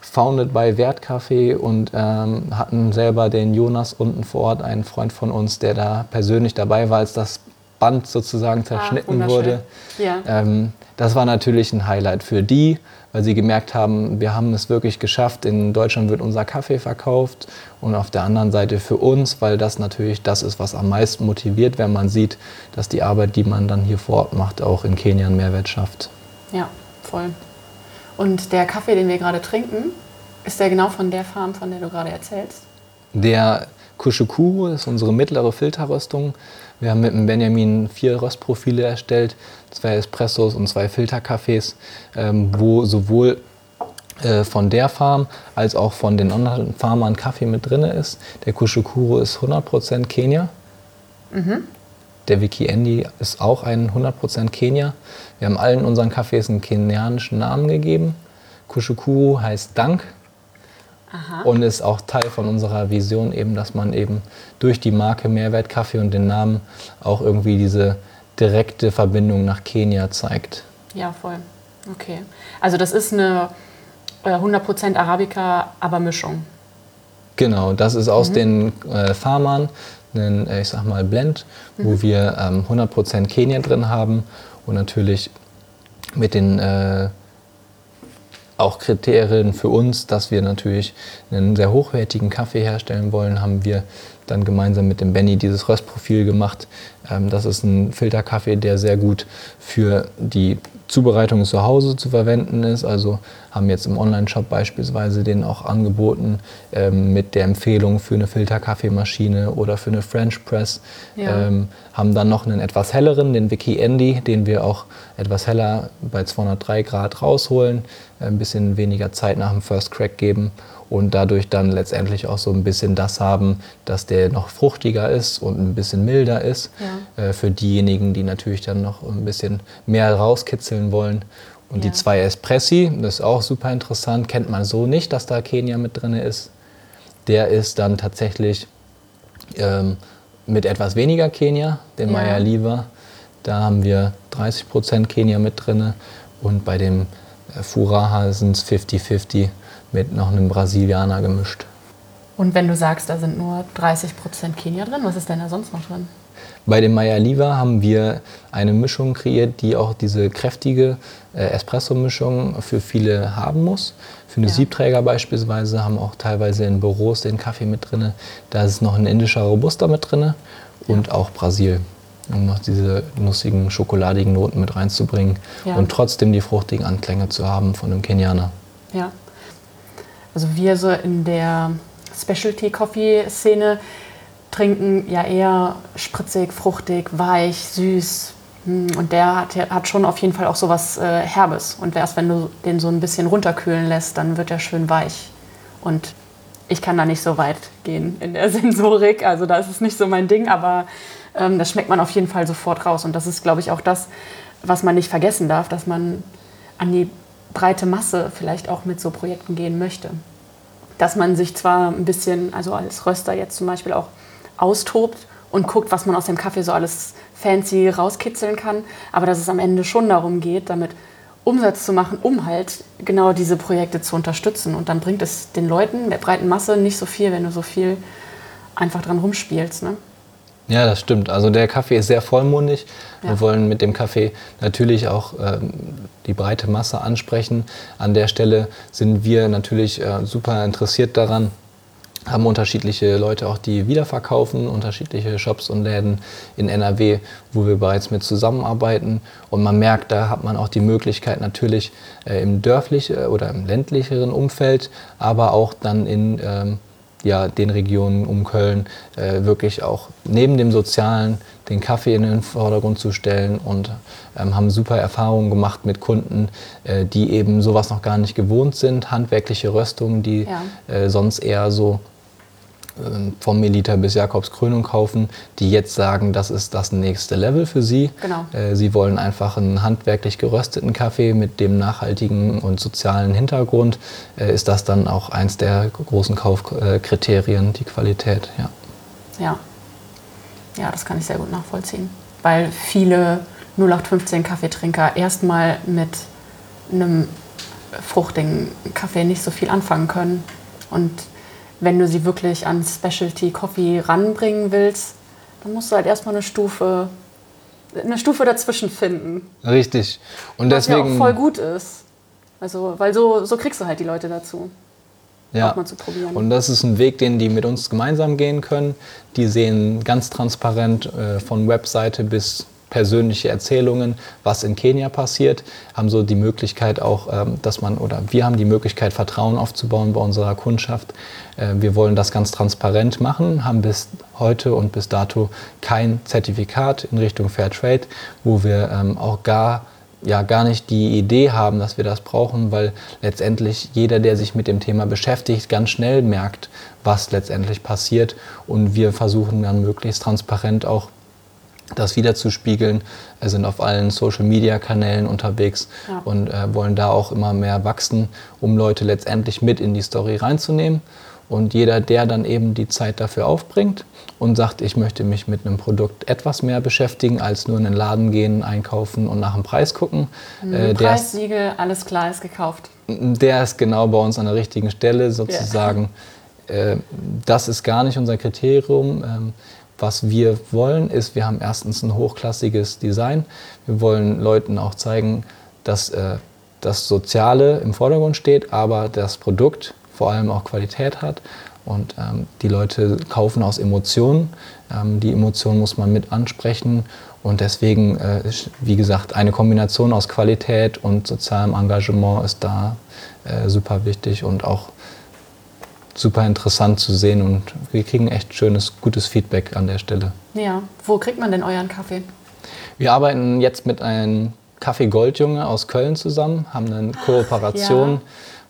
S1: Founded by Wertcafé und ähm, hatten selber den Jonas unten vor Ort, einen Freund von uns, der da persönlich dabei war, als das Band sozusagen zerschnitten
S2: wunderschön.
S1: wurde.
S2: Ja.
S1: Ähm, das war natürlich ein Highlight für die, weil sie gemerkt haben, wir haben es wirklich geschafft. In Deutschland wird unser Kaffee verkauft und auf der anderen Seite für uns, weil das natürlich das ist, was am meisten motiviert, wenn man sieht, dass die Arbeit, die man dann hier vor Ort macht, auch in Kenia einen Mehrwert schafft.
S2: Ja, voll. Und der Kaffee, den wir gerade trinken, ist der genau von der Farm, von der du gerade erzählst?
S1: Der Kushukuru ist unsere mittlere Filterröstung. Wir haben mit dem Benjamin vier Röstprofile erstellt, zwei Espressos und zwei Filterkaffees, ähm, wo sowohl äh, von der Farm als auch von den anderen Farmern Kaffee mit drin ist. Der Kushukuru ist 100% Kenia. Der Wiki Andy ist auch ein 100% Kenia. Wir haben allen unseren Kaffees einen kenianischen Namen gegeben. Kushukuru heißt Dank und ist auch Teil von unserer Vision eben, dass man eben durch die Marke Mehrwert Kaffee und den Namen auch irgendwie diese direkte Verbindung nach Kenia zeigt.
S2: Ja, voll. Okay. Also das ist eine äh, 100% Arabica, aber Mischung.
S1: Genau, das ist aus den äh, Farmern ein, äh, ich sag mal, Blend, wo wir ähm, 100% Kenia drin haben und natürlich mit den äh, auch Kriterien für uns, dass wir natürlich einen sehr hochwertigen Kaffee herstellen wollen, haben wir dann gemeinsam mit dem Benny dieses Röstprofil gemacht. Ähm, das ist ein Filterkaffee, der sehr gut für die Zubereitung zu Hause zu verwenden ist. Also haben jetzt im Online-Shop beispielsweise den auch angeboten ähm, mit der Empfehlung für eine Filterkaffeemaschine oder für eine French Press.
S2: Ja.
S1: Ähm, haben dann noch einen etwas helleren, den Wiki Andy, den wir auch etwas heller bei 203 Grad rausholen, ein bisschen weniger Zeit nach dem First Crack geben und dadurch dann letztendlich auch so ein bisschen das haben, dass der noch fruchtiger ist und ein bisschen milder ist.
S2: Ja.
S1: Äh, für diejenigen, die natürlich dann noch ein bisschen mehr rauskitzeln wollen. Und
S2: Ja.
S1: die zwei Espressi, das ist auch super interessant, kennt man so nicht, dass da Kenia mit drin ist. Der ist dann tatsächlich ähm, mit etwas weniger Kenia, den
S2: Ja.
S1: Maya Liva. Da haben wir 30% Kenia mit drin und bei dem Furaha sind es 50-50 mit noch einem Brasilianer gemischt.
S2: Und wenn du sagst, da sind nur 30% Kenia drin, was ist denn da sonst noch drin?
S1: Bei dem Maya Liva haben wir eine Mischung kreiert, die auch diese kräftige äh, Espresso-Mischung für viele haben muss. Für eine
S2: Ja.
S1: Siebträger beispielsweise haben auch teilweise in Büros den Kaffee mit drin. Da ist noch ein indischer Robusta mit drin und auch Brasil, um noch diese nussigen, schokoladigen Noten mit reinzubringen
S2: Ja.
S1: und trotzdem die fruchtigen Anklänge zu haben von einem Kenianer.
S2: Ja. Also wir so in der Specialty-Coffee-Szene trinken ja eher spritzig, fruchtig, weich, süß. Hm, Und der hat, hat schon auf jeden Fall auch so was äh, Herbes. Und erst wenn du den so ein bisschen runterkühlen lässt, dann wird er schön weich. Und ich kann da nicht so weit gehen in der Sensorik. Also da ist es nicht so mein Ding, aber ähm, das schmeckt man auf jeden Fall sofort raus. Und das ist, glaube ich, auch das, was man nicht vergessen darf, dass man an die breite Masse vielleicht auch mit so Projekten gehen möchte. Dass man sich zwar ein bisschen, also als Röster jetzt zum Beispiel auch austobt und guckt, was man aus dem Kaffee so alles fancy rauskitzeln kann. Aber dass es am Ende schon darum geht, damit Umsatz zu machen, um halt genau diese Projekte zu unterstützen. Und dann bringt es den Leuten, der breiten Masse, nicht so viel, wenn du so viel einfach dran rumspielst. Ne?
S1: Ja, das stimmt. Also der Kaffee ist sehr vollmundig. Ja. Wir wollen mit dem Kaffee natürlich auch ähm, die breite Masse ansprechen. An der Stelle sind wir natürlich äh, super interessiert daran, haben unterschiedliche Leute auch, die wiederverkaufen, unterschiedliche Shops und Läden in NRW, wo wir bereits mit zusammenarbeiten. Und man merkt, da hat man auch die Möglichkeit natürlich äh, im dörflichen äh, oder im ländlicheren Umfeld, aber auch dann in ähm, ja, den Regionen um Köln äh, wirklich auch neben dem Sozialen den Kaffee in den Vordergrund zu stellen und ähm, haben super Erfahrungen gemacht mit Kunden, äh, die eben sowas noch gar nicht gewohnt sind, handwerkliche Röstungen, die ja. äh, sonst eher so vom Melita bis Jakobskrönung kaufen, die jetzt sagen, das ist das nächste Level für sie. Genau. Äh, sie wollen einfach einen handwerklich gerösteten Kaffee mit dem nachhaltigen und sozialen Hintergrund. Äh, ist das dann auch eins der großen Kaufkriterien, die Qualität?
S2: Ja. ja. Ja, das kann ich sehr gut nachvollziehen. Weil viele 0815 Kaffeetrinker erstmal mit einem fruchtigen Kaffee nicht so viel anfangen können. Und wenn du sie wirklich an Specialty Coffee ranbringen willst, dann musst du halt erstmal eine Stufe, eine Stufe dazwischen finden.
S1: Richtig.
S2: Und was deswegen. Ja auch voll gut ist. Also, weil so, so kriegst du halt die Leute dazu.
S1: Ja. Auch zu probieren. Und das ist ein Weg, den die mit uns gemeinsam gehen können. Die sehen ganz transparent äh, von Webseite bis persönliche Erzählungen, was in Kenia passiert, haben so die Möglichkeit auch, ähm, dass man, oder wir haben die Möglichkeit, Vertrauen aufzubauen bei unserer Kundschaft. Äh, wir wollen das ganz transparent machen, haben bis heute und bis dato kein Zertifikat in Richtung Fairtrade, wo wir ähm, auch gar ja gar nicht die Idee haben, dass wir das brauchen, weil letztendlich jeder, der sich mit dem Thema beschäftigt, ganz schnell merkt, was letztendlich passiert. Und wir versuchen dann möglichst transparent auch das wiederzuspiegeln. Wir sind auf allen Social-Media-Kanälen unterwegs ja. und äh, wollen da auch immer mehr wachsen, um Leute letztendlich mit in die Story reinzunehmen. Und jeder, der dann eben die Zeit dafür aufbringt und sagt, ich möchte mich mit einem Produkt etwas mehr beschäftigen, als nur in den Laden gehen, einkaufen und nach dem Preis gucken.
S2: Mhm, äh, Preissiegel, alles klar, ist gekauft.
S1: Der ist genau bei uns an der richtigen Stelle sozusagen. Ja. Äh, das ist gar nicht unser Kriterium. Ähm, was wir wollen, ist, wir haben erstens ein hochklassiges Design. Wir wollen Leuten auch zeigen, dass äh, das Soziale im Vordergrund steht, aber das Produkt vor allem auch Qualität hat. Und ähm, die Leute kaufen aus Emotionen. Ähm, die Emotionen muss man mit ansprechen. Und deswegen, äh, wie gesagt, eine Kombination aus Qualität und sozialem Engagement ist da äh, super wichtig und auch super interessant zu sehen und wir kriegen echt schönes, gutes Feedback an der Stelle.
S2: Ja, wo kriegt man denn euren Kaffee?
S1: Wir arbeiten jetzt mit einem Kaffee Goldjunge aus Köln zusammen, haben eine Kooperation, ja.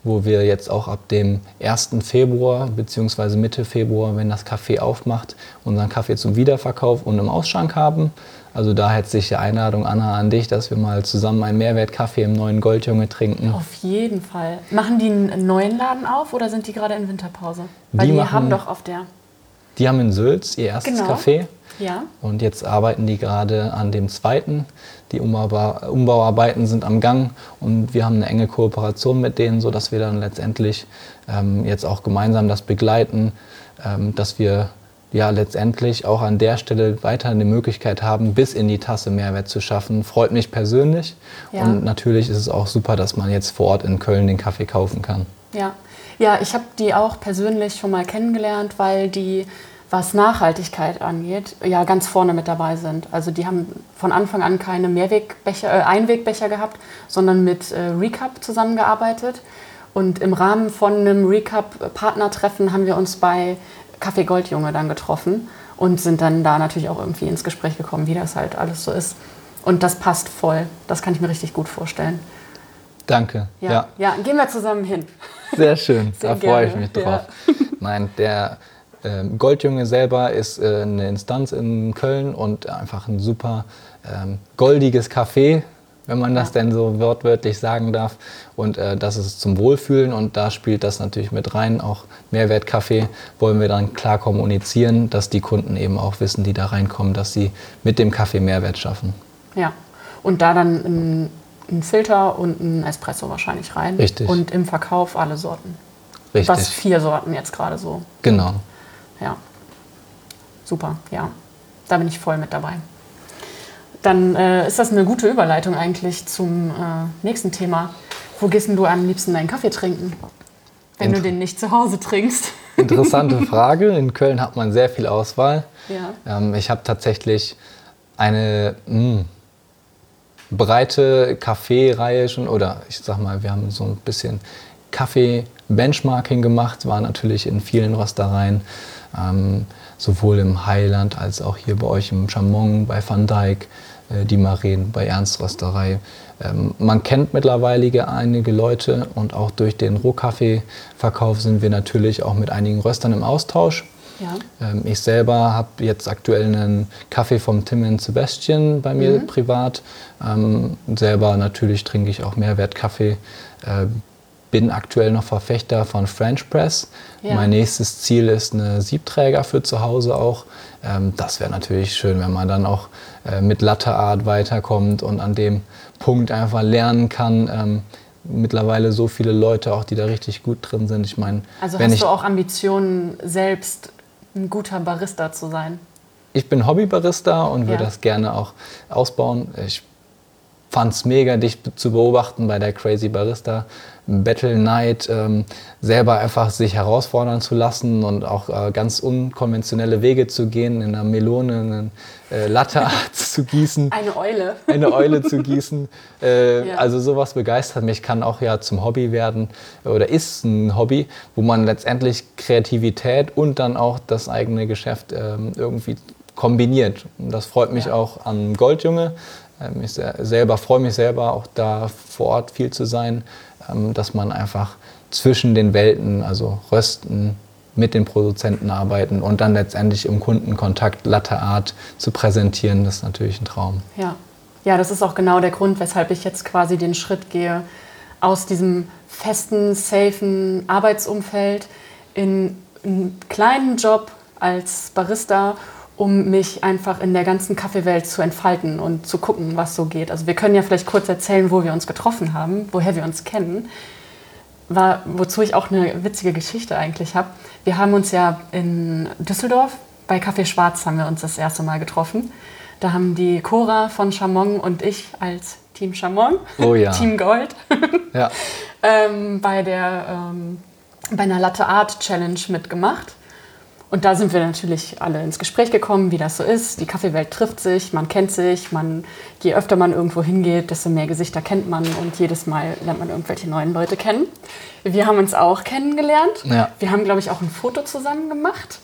S1: wo wir jetzt auch ab dem 1. Februar bzw. Mitte Februar, wenn das Kaffee aufmacht, unseren Kaffee zum Wiederverkauf und im Ausschank haben. Also da herzliche Einladung, Anna, an dich, dass wir mal zusammen einen Mehrwertkaffee im neuen Goldjunge trinken.
S2: Auf jeden Fall. Machen die einen neuen Laden auf oder sind die gerade in Winterpause? Weil die, die machen, haben doch auf der...
S1: Die haben in Sülz ihr erstes genau. Café.
S2: Ja.
S1: Und jetzt arbeiten die gerade an dem zweiten. Die Umbauarbeiten sind am Gang und wir haben eine enge Kooperation mit denen, sodass wir dann letztendlich ähm, jetzt auch gemeinsam das begleiten, ähm, dass wir ja letztendlich auch an der Stelle weiter eine Möglichkeit haben, bis in die Tasse Mehrwert zu schaffen. Freut mich persönlich. Ja. Und natürlich ist es auch super, dass man jetzt vor Ort in Köln den Kaffee kaufen kann.
S2: Ja, ja ich habe die auch persönlich schon mal kennengelernt, weil die, was Nachhaltigkeit angeht, ja ganz vorne mit dabei sind. Also die haben von Anfang an keine Mehrwegbecher, äh, Einwegbecher gehabt, sondern mit äh, Recap zusammengearbeitet. Und im Rahmen von einem Recap-Partnertreffen haben wir uns bei Kaffee Goldjunge dann getroffen und sind dann da natürlich auch irgendwie ins Gespräch gekommen, wie das halt alles so ist. Und das passt voll. Das kann ich mir richtig gut vorstellen.
S1: Danke.
S2: Ja, ja. ja gehen wir zusammen hin.
S1: Sehr schön, Sehr da freue ich mich drauf. Ja. Nein, der äh, Goldjunge selber ist äh, eine Instanz in Köln und einfach ein super ähm, goldiges Café, wenn man das denn so wortwörtlich sagen darf. Und äh, das ist zum Wohlfühlen und da spielt das natürlich mit rein. Auch Mehrwertkaffee wollen wir dann klar kommunizieren, dass die Kunden eben auch wissen, die da reinkommen, dass sie mit dem Kaffee Mehrwert schaffen.
S2: Ja, und da dann ein, ein Filter und ein Espresso wahrscheinlich rein.
S1: Richtig.
S2: Und im Verkauf alle Sorten.
S1: Richtig.
S2: Was vier Sorten jetzt gerade so.
S1: Genau.
S2: Ja. Super, ja. Da bin ich voll mit dabei. Dann äh, ist das eine gute Überleitung eigentlich zum äh, nächsten Thema. Wo gehst denn du am liebsten deinen Kaffee trinken, wenn
S1: Inter
S2: du den nicht zu Hause trinkst?
S1: Interessante Frage. In Köln hat man sehr viel Auswahl.
S2: Ja.
S1: Ähm, ich habe tatsächlich eine mh, breite Kaffeereihe schon, oder ich sag mal, wir haben so ein bisschen Kaffee-Benchmarking gemacht, war natürlich in vielen Röstereien, ähm, sowohl im Highland als auch hier bei euch im Chamon, bei Van äh, die Maren, bei Ernst Rösterei. Ähm, man kennt mittlerweile einige Leute und auch durch den Rohkaffeeverkauf sind wir natürlich auch mit einigen Röstern im Austausch.
S2: Ja.
S1: Ähm, ich selber habe jetzt aktuell einen Kaffee vom Tim and Sebastian bei mir
S2: Mhm.
S1: privat. Ähm, selber natürlich trinke ich auch Mehrwertkaffee. Äh, bin aktuell noch Verfechter von French Press.
S2: Ja.
S1: Mein nächstes Ziel ist eine Siebträger für zu Hause auch. Ähm, das wäre natürlich schön, wenn man dann auch äh, mit Latte Art weiterkommt und an dem Punkt einfach lernen kann. Ähm, mittlerweile so viele Leute auch, die da richtig gut drin sind. Ich meine,
S2: Also hast
S1: ich
S2: du auch Ambitionen, selbst ein guter Barista zu sein?
S1: ich bin Hobbybarista und würde
S2: Ja.
S1: das gerne auch ausbauen. Ich fand es mega, dich zu beobachten bei der Crazy Barista Battle Night, ähm, selber einfach sich herausfordern zu lassen und auch äh, ganz unkonventionelle Wege zu gehen, in einer Melone eine äh, Latte zu gießen
S2: Eine Eule.
S1: eine Eule zu gießen. Äh,
S2: Ja.
S1: Also sowas begeistert mich, kann auch ja zum Hobby werden oder ist ein Hobby, wo man letztendlich Kreativität und dann auch das eigene Geschäft ähm, irgendwie kombiniert. Und das freut mich
S2: Ja.
S1: auch an Goldjunge. Ähm, ich se- selber freue mich selber auch da vor Ort viel zu sein, dass man einfach zwischen den Welten, also Rösten, mit den Produzenten arbeiten und dann letztendlich im Kundenkontakt Latte Art zu präsentieren, das ist natürlich ein Traum.
S2: Ja. ja, das ist auch genau der Grund, weshalb ich jetzt quasi den Schritt gehe aus diesem festen, safen Arbeitsumfeld in einen kleinen Job als Barista, um mich einfach in der ganzen Kaffeewelt zu entfalten und zu gucken, was so geht. Also wir können ja vielleicht kurz erzählen, wo wir uns getroffen haben, woher wir uns kennen. War, wozu ich auch eine witzige Geschichte eigentlich habe. Wir haben uns ja in Düsseldorf bei Kaffee Schwarz haben wir uns das erste Mal getroffen. Da haben die Cora von Chamon und ich als Team Chamon,
S1: Oh ja.
S2: Team Gold,
S1: Ja.
S2: ähm, bei, der, ähm, bei einer Latte Art Challenge mitgemacht. Und da sind wir natürlich alle ins Gespräch gekommen, wie das so ist. Die Kaffeewelt trifft sich, man kennt sich, man, je öfter man irgendwo hingeht, desto mehr Gesichter kennt man und jedes Mal lernt man irgendwelche neuen Leute kennen. Wir haben uns auch kennengelernt.
S1: Ja.
S2: Wir haben, glaube ich, auch ein Foto zusammen gemacht.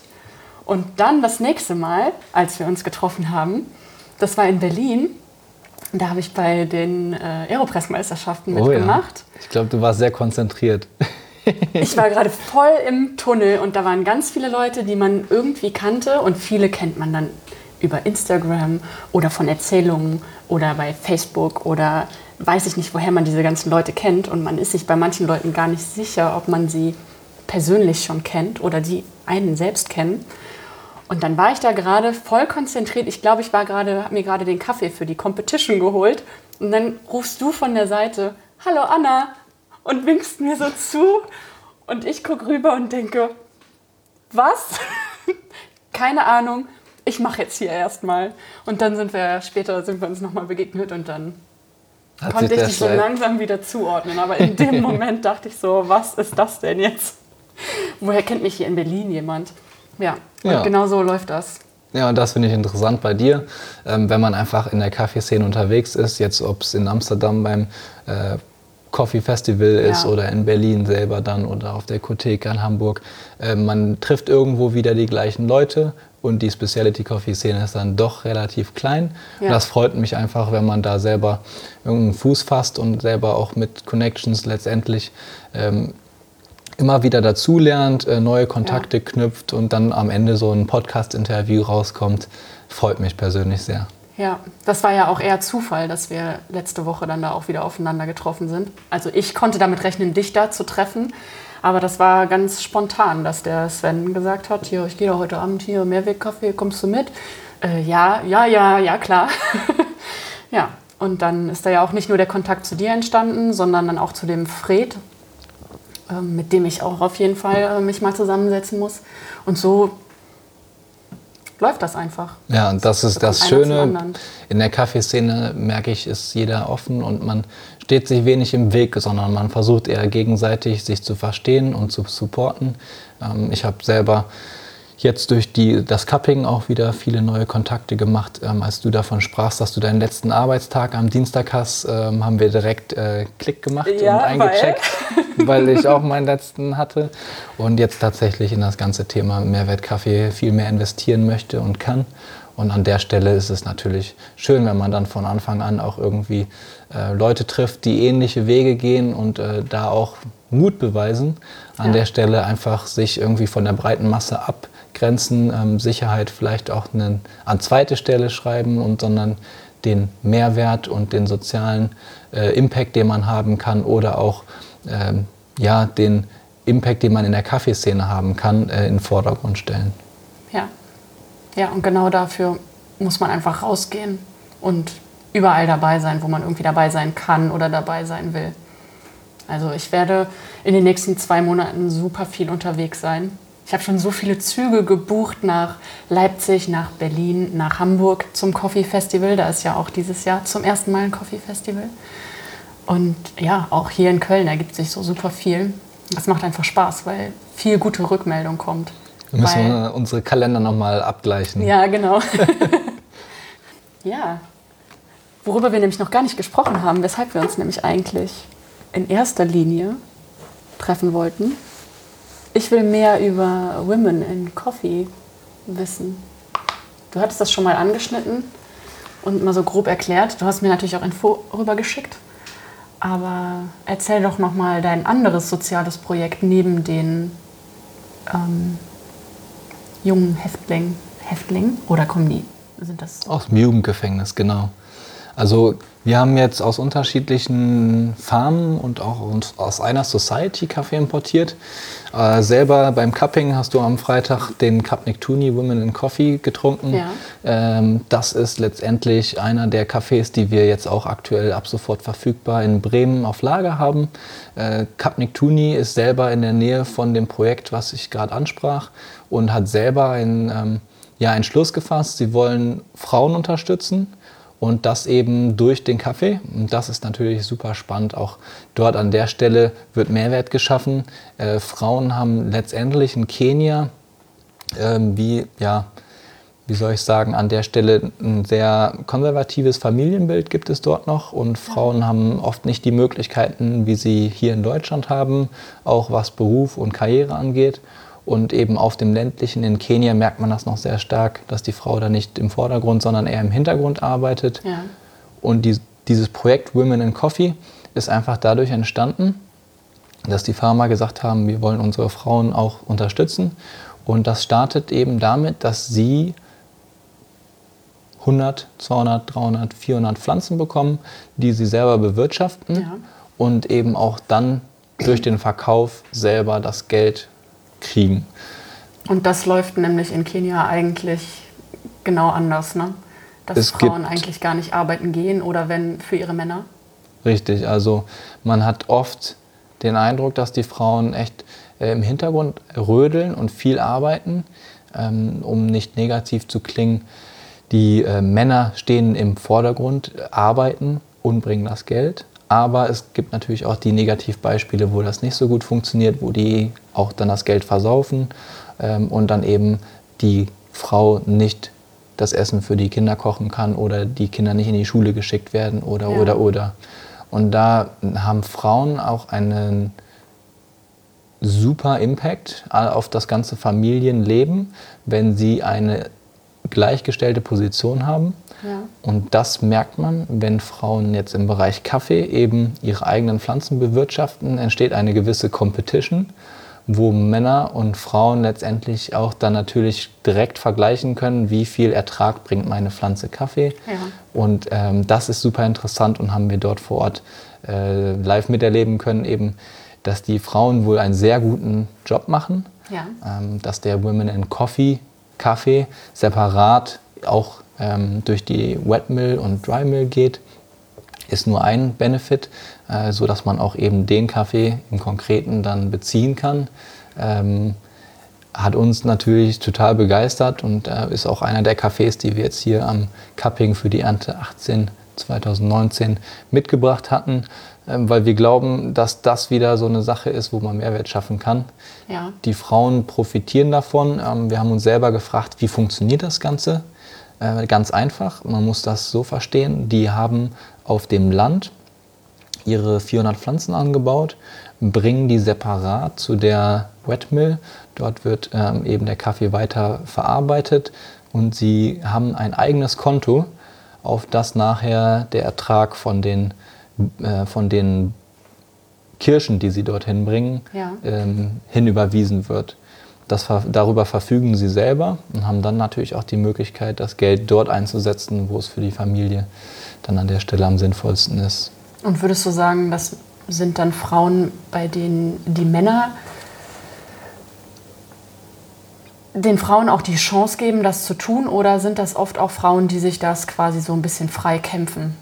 S2: Und dann das nächste Mal, als wir uns getroffen haben, das war in Berlin. Da habe ich bei den äh, Aeropress-Meisterschaften
S1: Oh ja.
S2: mitgemacht.
S1: Ich glaube, du warst sehr konzentriert.
S2: Ich war gerade voll im Tunnel und da waren ganz viele Leute, die man irgendwie kannte und viele kennt man dann über Instagram oder von Erzählungen oder bei Facebook oder weiß ich nicht, woher man diese ganzen Leute kennt und man ist sich bei manchen Leuten gar nicht sicher, ob man sie persönlich schon kennt oder die einen selbst kennen. Und dann war ich da gerade voll konzentriert. Ich glaube, ich war gerade, habe mir gerade den Kaffee für die Competition geholt. Und dann rufst du von der Seite, hallo Anna, und winkst mir so zu. Und ich gucke rüber und denke, was? Keine Ahnung. Ich mache jetzt hier erstmal. Und dann sind wir später sind wir uns nochmal begegnet und dann
S1: Hat
S2: konnte ich dich so langsam wieder zuordnen. Aber in dem Moment dachte ich so, was ist das denn jetzt? Woher kennt mich hier in Berlin jemand? Ja, und
S1: Ja.
S2: genau so läuft das.
S1: Ja, und das finde ich interessant bei dir, ähm, wenn man einfach in der Kaffeeszene unterwegs ist, jetzt ob es in Amsterdam beim äh, Coffee Festival ist
S2: Ja.
S1: oder in Berlin selber dann oder auf der Kotheke in Hamburg. Äh, man trifft irgendwo wieder die gleichen Leute und die Specialty Coffee Szene ist dann doch relativ klein.
S2: Ja.
S1: Und das freut mich einfach, wenn man da selber irgendeinen Fuß fasst und selber auch mit Connections letztendlich ähm, immer wieder dazulernt, äh, neue Kontakte knüpft und dann am Ende so ein Podcast-Interview rauskommt, freut mich persönlich sehr.
S2: Ja, das war ja auch eher Zufall, dass wir letzte Woche dann da auch wieder aufeinander getroffen sind. Also ich konnte damit rechnen, dich da zu treffen. Aber das war ganz spontan, dass der Sven gesagt hat, hier, ich gehe da heute Abend hier, Mehrwegkaffee, kommst du mit? Äh, ja, ja, ja, ja, klar. ja, und dann ist da ja auch nicht nur der Kontakt zu dir entstanden, sondern dann auch zu dem Fred, äh, mit dem ich auch auf jeden Fall äh, mich mal zusammensetzen muss. Und so läuft das einfach.
S1: Ja, und das ist das Schöne. In der Kaffeeszene merke ich, ist jeder offen und man steht sich wenig im Weg, sondern man versucht eher gegenseitig sich zu verstehen und zu supporten. Ähm, ich habe selber jetzt durch die, das Cupping auch wieder viele neue Kontakte gemacht. Ähm, als du davon sprachst, dass du deinen letzten Arbeitstag am Dienstag hast, ähm, haben wir direkt äh, Klick gemacht ja, und eingecheckt, weil? weil? ich auch meinen letzten hatte. Und jetzt tatsächlich in das ganze Thema Mehrwertkaffee viel mehr investieren möchte und kann. Und an der Stelle ist es natürlich schön, wenn man dann von Anfang an auch irgendwie äh, Leute trifft, die ähnliche Wege gehen und äh, da auch Mut beweisen. An ja. der Stelle einfach sich irgendwie von der breiten Masse ab Grenzen, ähm, Sicherheit vielleicht auch einen, an zweite Stelle schreiben und sondern den Mehrwert und den sozialen äh, Impact, den man haben kann oder auch ähm, ja, den Impact, den man in der Kaffeeszene haben kann, äh, in den Vordergrund stellen.
S2: Ja. ja, und genau dafür muss man einfach rausgehen und überall dabei sein, wo man irgendwie dabei sein kann oder dabei sein will. Also ich werde in den nächsten zwei Monaten super viel unterwegs sein ich habe schon so viele Züge gebucht nach Leipzig, nach Berlin, nach Hamburg zum Coffee Festival. Da ist ja auch dieses Jahr zum ersten Mal ein Coffee Festival. Und ja, auch hier in Köln ergibt sich so super viel. Das macht einfach Spaß, weil viel gute Rückmeldung kommt.
S1: Wir müssen wir unsere Kalender nochmal abgleichen.
S2: Ja, genau. ja. Worüber wir nämlich noch gar nicht gesprochen haben, weshalb wir uns nämlich eigentlich in erster Linie treffen wollten, ich will mehr über Women in Coffee wissen. Du hattest das schon mal angeschnitten und mal so grob erklärt. Du hast mir natürlich auch Info rübergeschickt. Aber erzähl doch noch mal dein anderes soziales Projekt neben den ähm, jungen Häftlingen. Häftling? Oder kommen die?
S1: Sind das? Aus dem Jugendgefängnis, genau. Also wir haben jetzt aus unterschiedlichen Farmen und auch aus einer Society Kaffee importiert. Äh, selber beim Cupping hast du am Freitag den Cup Nectuni Women in Coffee getrunken. Ja. Ähm, das ist letztendlich einer der Cafés, die wir jetzt auch aktuell ab sofort verfügbar in Bremen auf Lager haben. Äh, Cup Nectuni ist selber in der Nähe von dem Projekt, was ich gerade ansprach und hat selber einen, ähm, ja, einen Schluss gefasst. Sie wollen Frauen unterstützen und das eben durch den Kaffee. Und das ist natürlich super spannend. Auch dort an der Stelle wird Mehrwert geschaffen. Äh, Frauen haben letztendlich in Kenia, äh, wie, ja, wie soll ich sagen, an der Stelle ein sehr konservatives Familienbild gibt es dort noch. Und Frauen haben oft nicht die Möglichkeiten, wie sie hier in Deutschland haben, auch was Beruf und Karriere angeht. Und eben auf dem ländlichen in Kenia merkt man das noch sehr stark, dass die Frau da nicht im Vordergrund, sondern eher im Hintergrund arbeitet. Ja. Und die, dieses Projekt Women in Coffee ist einfach dadurch entstanden, dass die Pharma gesagt haben, wir wollen unsere Frauen auch unterstützen. Und das startet eben damit, dass sie 100, 200, 300, 400 Pflanzen bekommen, die sie selber bewirtschaften ja. und eben auch dann durch den Verkauf selber das Geld kriegen.
S2: Und das läuft nämlich in Kenia eigentlich genau anders, ne? Dass es Frauen eigentlich gar nicht arbeiten gehen oder wenn für ihre Männer.
S1: Richtig, also man hat oft den Eindruck, dass die Frauen echt äh, im Hintergrund rödeln und viel arbeiten, ähm, um nicht negativ zu klingen. Die äh, Männer stehen im Vordergrund, arbeiten und bringen das Geld. Aber es gibt natürlich auch die Negativbeispiele, wo das nicht so gut funktioniert, wo die auch dann das Geld versaufen ähm, und dann eben die Frau nicht das Essen für die Kinder kochen kann oder die Kinder nicht in die Schule geschickt werden oder, ja. oder, oder. Und da haben Frauen auch einen super Impact auf das ganze Familienleben, wenn sie eine gleichgestellte Position haben ja. Und das merkt man, wenn Frauen jetzt im Bereich Kaffee eben ihre eigenen Pflanzen bewirtschaften, entsteht eine gewisse Competition, wo Männer und Frauen letztendlich auch dann natürlich direkt vergleichen können, wie viel Ertrag bringt meine Pflanze Kaffee.
S2: Ja.
S1: Und ähm, das ist super interessant und haben wir dort vor Ort äh, live miterleben können, eben, dass die Frauen wohl einen sehr guten Job machen,
S2: Ja.
S1: ähm, dass der Women in Coffee, Kaffee separat auch ähm, durch die Wet Mill und Dry Mill geht, ist nur ein Benefit, äh, so dass man auch eben den Kaffee im Konkreten dann beziehen kann. Ähm, hat uns natürlich total begeistert und äh, ist auch einer der Cafés, die wir jetzt hier am Cupping für die Ernte 18 2019 mitgebracht hatten, ähm, weil wir glauben, dass das wieder so eine Sache ist, wo man Mehrwert schaffen kann.
S2: Ja.
S1: Die Frauen profitieren davon. Ähm, wir haben uns selber gefragt, wie funktioniert das Ganze? Äh, ganz einfach, man muss das so verstehen, die haben auf dem Land ihre 400 Pflanzen angebaut, bringen die separat zu der Wet Mill. Dort wird ähm, eben der Kaffee weiter verarbeitet und sie haben ein eigenes Konto, auf das nachher der Ertrag von den, äh, von den Kirschen, die sie dorthin bringen,
S2: Ja.
S1: ähm, hinüberwiesen wird. Das, darüber verfügen sie selber und haben dann natürlich auch die Möglichkeit, das Geld dort einzusetzen, wo es für die Familie dann an der Stelle am sinnvollsten ist.
S2: Und würdest du sagen, das sind dann Frauen, bei denen die Männer den Frauen auch die Chance geben, das zu tun? Oder sind das oft auch Frauen, die sich das quasi so ein bisschen frei kämpfen?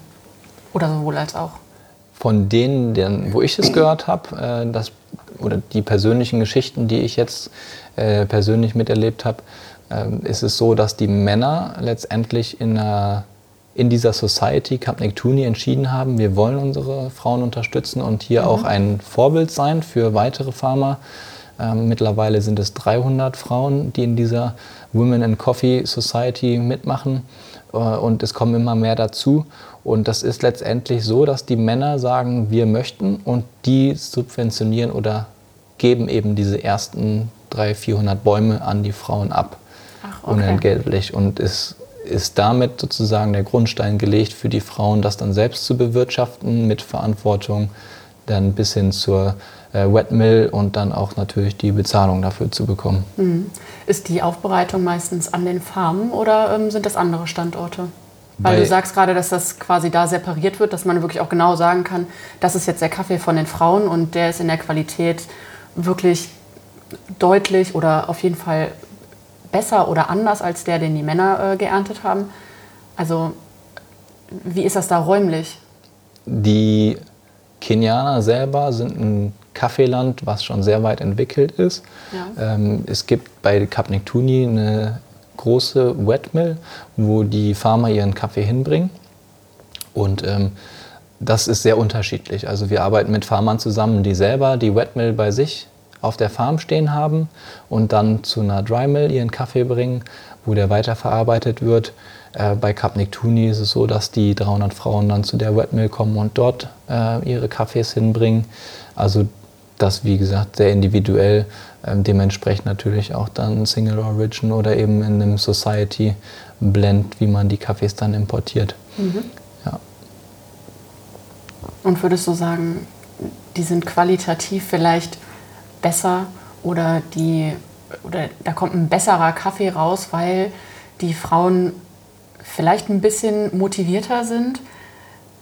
S2: Oder sowohl als auch?
S1: Von denen, deren, wo ich es gehört habe, äh, das, oder die persönlichen Geschichten, die ich jetzt äh, persönlich miterlebt habe, ähm, ist es so, dass die Männer letztendlich in, einer, in dieser Society Cap Nectuni entschieden haben, wir wollen unsere Frauen unterstützen und hier auch ein Vorbild sein für weitere Farmer. Ähm, mittlerweile sind es 300 Frauen, die in dieser Women in Coffee Society mitmachen. Äh, und es kommen immer mehr dazu. Und das ist letztendlich so, dass die Männer sagen, wir möchten und die subventionieren oder geben eben diese ersten 300, 400 Bäume an die Frauen ab.
S2: Ach, okay.
S1: Unentgeltlich. Und es ist damit sozusagen der Grundstein gelegt für die Frauen, das dann selbst zu bewirtschaften mit Verantwortung, dann bis hin zur äh, Wet Mill und dann auch natürlich die Bezahlung dafür zu bekommen.
S2: Mhm. Ist die Aufbereitung meistens an den Farmen oder ähm, sind das andere Standorte? Weil
S1: Bei-
S2: du sagst gerade, dass das quasi da separiert wird, dass man wirklich auch genau sagen kann, das ist jetzt der Kaffee von den Frauen und der ist in der Qualität wirklich deutlich oder auf jeden Fall besser oder anders als der, den die Männer äh, geerntet haben. Also wie ist das da räumlich?
S1: Die Kenianer selber sind ein Kaffeeland, was schon sehr weit entwickelt ist.
S2: Ja.
S1: Ähm, es gibt bei Kap Nectuni eine große Wet Mill, wo die Farmer ihren Kaffee hinbringen. Und ähm, das ist sehr unterschiedlich. Also wir arbeiten mit Farmern zusammen, die selber die Wet Mill bei sich auf der Farm stehen haben und dann zu einer Dry Mill ihren Kaffee bringen, wo der weiterverarbeitet wird. Äh, bei Kap Nectuni ist es so, dass die 300 Frauen dann zu der Wet Mill kommen und dort äh, ihre Kaffees hinbringen. Also das, wie gesagt, sehr individuell, ähm, dementsprechend natürlich auch dann Single Origin oder eben in einem Society Blend, wie man die Kaffees dann importiert. Ja.
S2: Und würdest du sagen, die sind qualitativ vielleicht besser oder die oder da kommt ein besserer Kaffee raus, weil die Frauen vielleicht ein bisschen motivierter sind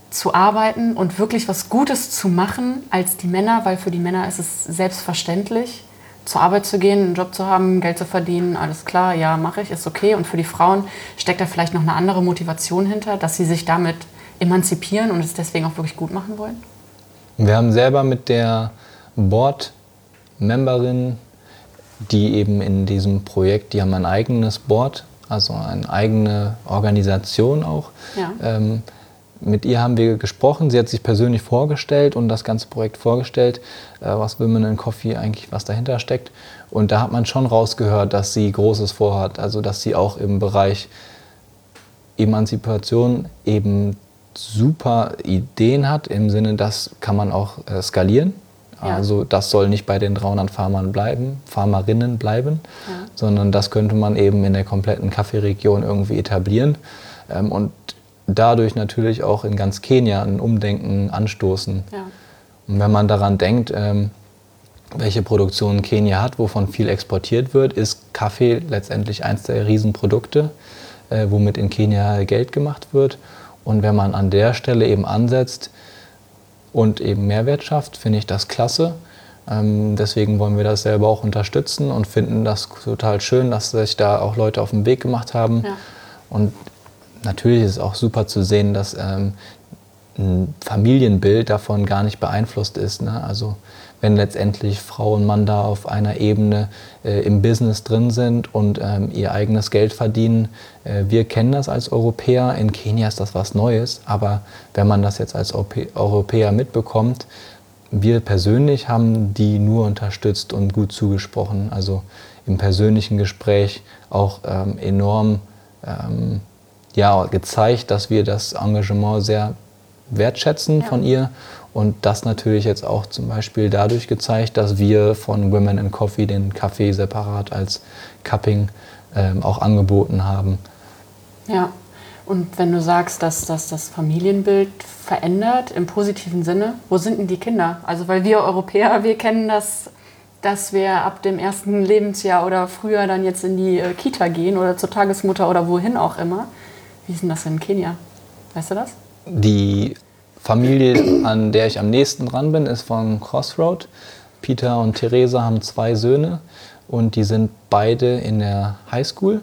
S2: zu arbeiten und wirklich was Gutes zu machen als die Männer, weil für die Männer ist es selbstverständlich, zur Arbeit zu gehen, einen Job zu haben, Geld zu verdienen, alles klar, ja, mache ich, ist okay. Und für die Frauen steckt da vielleicht noch eine andere Motivation hinter, dass sie sich damit emanzipieren und es deswegen auch wirklich gut machen wollen?
S1: Wir haben selber mit der Board-Memberin, die eben in diesem Projekt, die haben ein eigenes Board, also eine eigene Organisation auch.
S2: Ja.
S1: Ähm, mit ihr haben wir gesprochen. Sie hat sich persönlich vorgestellt und das ganze Projekt vorgestellt, äh, was Women in Coffee eigentlich, was dahinter steckt. Und da hat man schon rausgehört, dass sie Großes vorhat. Also, dass sie auch im Bereich Emanzipation eben super Ideen hat, im Sinne, das kann man auch äh, skalieren.
S2: Ja.
S1: Also das soll nicht bei den 300 Farmern bleiben, Farmerinnen bleiben,
S2: Ja.
S1: sondern das könnte man eben in der kompletten Kaffeeregion irgendwie etablieren ähm, und dadurch natürlich auch in ganz Kenia ein Umdenken anstoßen.
S2: Ja.
S1: Und wenn man daran denkt, ähm, welche Produktion Kenia hat, wovon viel exportiert wird, ist Kaffee letztendlich eines der Riesenprodukte, äh, womit in Kenia Geld gemacht wird. Und wenn man an der Stelle eben ansetzt und eben Mehrwert schafft, finde ich das klasse. Ähm, deswegen wollen wir das selber auch unterstützen und finden das total schön, dass sich da auch Leute auf den Weg gemacht haben. Ja. Und natürlich ist es auch super zu sehen, dass ähm, ein Familienbild davon gar nicht beeinflusst ist. Ne? Also wenn letztendlich Frau und Mann da auf einer Ebene äh, im Business drin sind und ähm, ihr eigenes Geld verdienen. Äh, wir kennen das als Europäer, in Kenia ist das was Neues, aber wenn man das jetzt als Europäer mitbekommt, wir persönlich haben die nur unterstützt und gut zugesprochen. Also im persönlichen Gespräch auch ähm, enorm ähm, ja, gezeigt, dass wir das Engagement sehr wertschätzen ja. von ihr. Und das natürlich jetzt auch zum Beispiel dadurch gezeigt, dass wir von Women in Coffee den Kaffee separat als Cupping ähm, auch angeboten haben.
S2: Ja, und wenn du sagst, dass das das Familienbild verändert im positiven Sinne, wo sind denn die Kinder? Also weil wir Europäer, wir kennen das, dass wir ab dem ersten Lebensjahr oder früher dann jetzt in die äh, Kita gehen oder zur Tagesmutter oder wohin auch immer. Wie ist denn das in Kenia? Weißt du das?
S1: Die Familie, an der ich am nächsten dran bin, ist von Crossroad. Peter und Theresa haben zwei Söhne und die sind beide in der Highschool.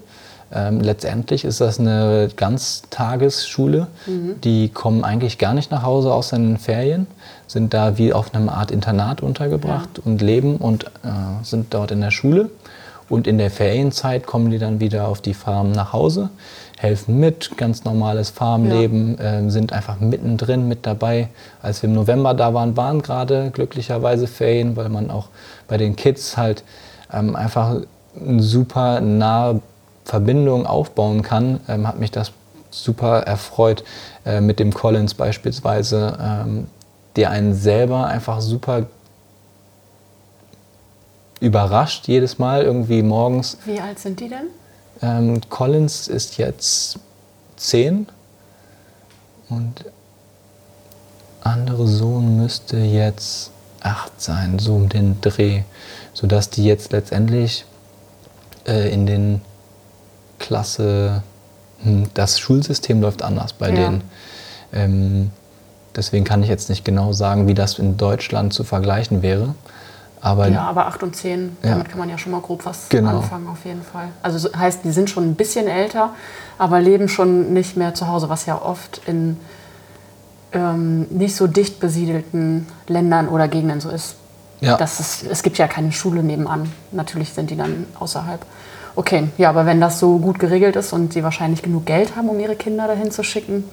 S1: Ähm, letztendlich ist das eine Ganztagesschule. Mhm. Die kommen eigentlich gar nicht nach Hause in den Ferien, sind da wie auf einer Art Internat untergebracht ja. und leben und äh, sind dort in der Schule. Und in der Ferienzeit kommen die dann wieder auf die Farm nach Hause, helfen mit, ganz normales Farmleben, ja. äh, sind einfach mittendrin mit dabei. Als wir im November da waren, waren gerade glücklicherweise Ferien, weil man auch bei den Kids halt ähm, einfach eine super nahe Verbindung aufbauen kann, ähm, hat mich das super erfreut äh, mit dem Collins beispielsweise, ähm, der einen selber einfach super überrascht jedes Mal irgendwie morgens.
S2: Wie alt sind die denn?
S1: Ähm, Collins ist jetzt zehn und andere Sohn müsste jetzt acht sein, so um den Dreh, sodass die jetzt letztendlich äh, in den Klasse, hm, das Schulsystem läuft anders bei ja. denen. Ähm, deswegen kann ich jetzt nicht genau sagen, wie das in Deutschland zu vergleichen wäre.
S2: Aber ja, aber 8 und 10, ja. damit kann man ja schon mal grob was genau. anfangen auf jeden Fall. Also heißt, die sind schon ein bisschen älter, aber leben schon nicht mehr zu Hause, was ja oft in ähm, nicht so dicht besiedelten Ländern oder Gegenden so ist. Ja. Das ist. Es gibt ja keine Schule nebenan. Natürlich sind die dann außerhalb. Okay, ja, aber wenn das so gut geregelt ist und sie wahrscheinlich genug Geld haben, um ihre Kinder dahin zu schicken,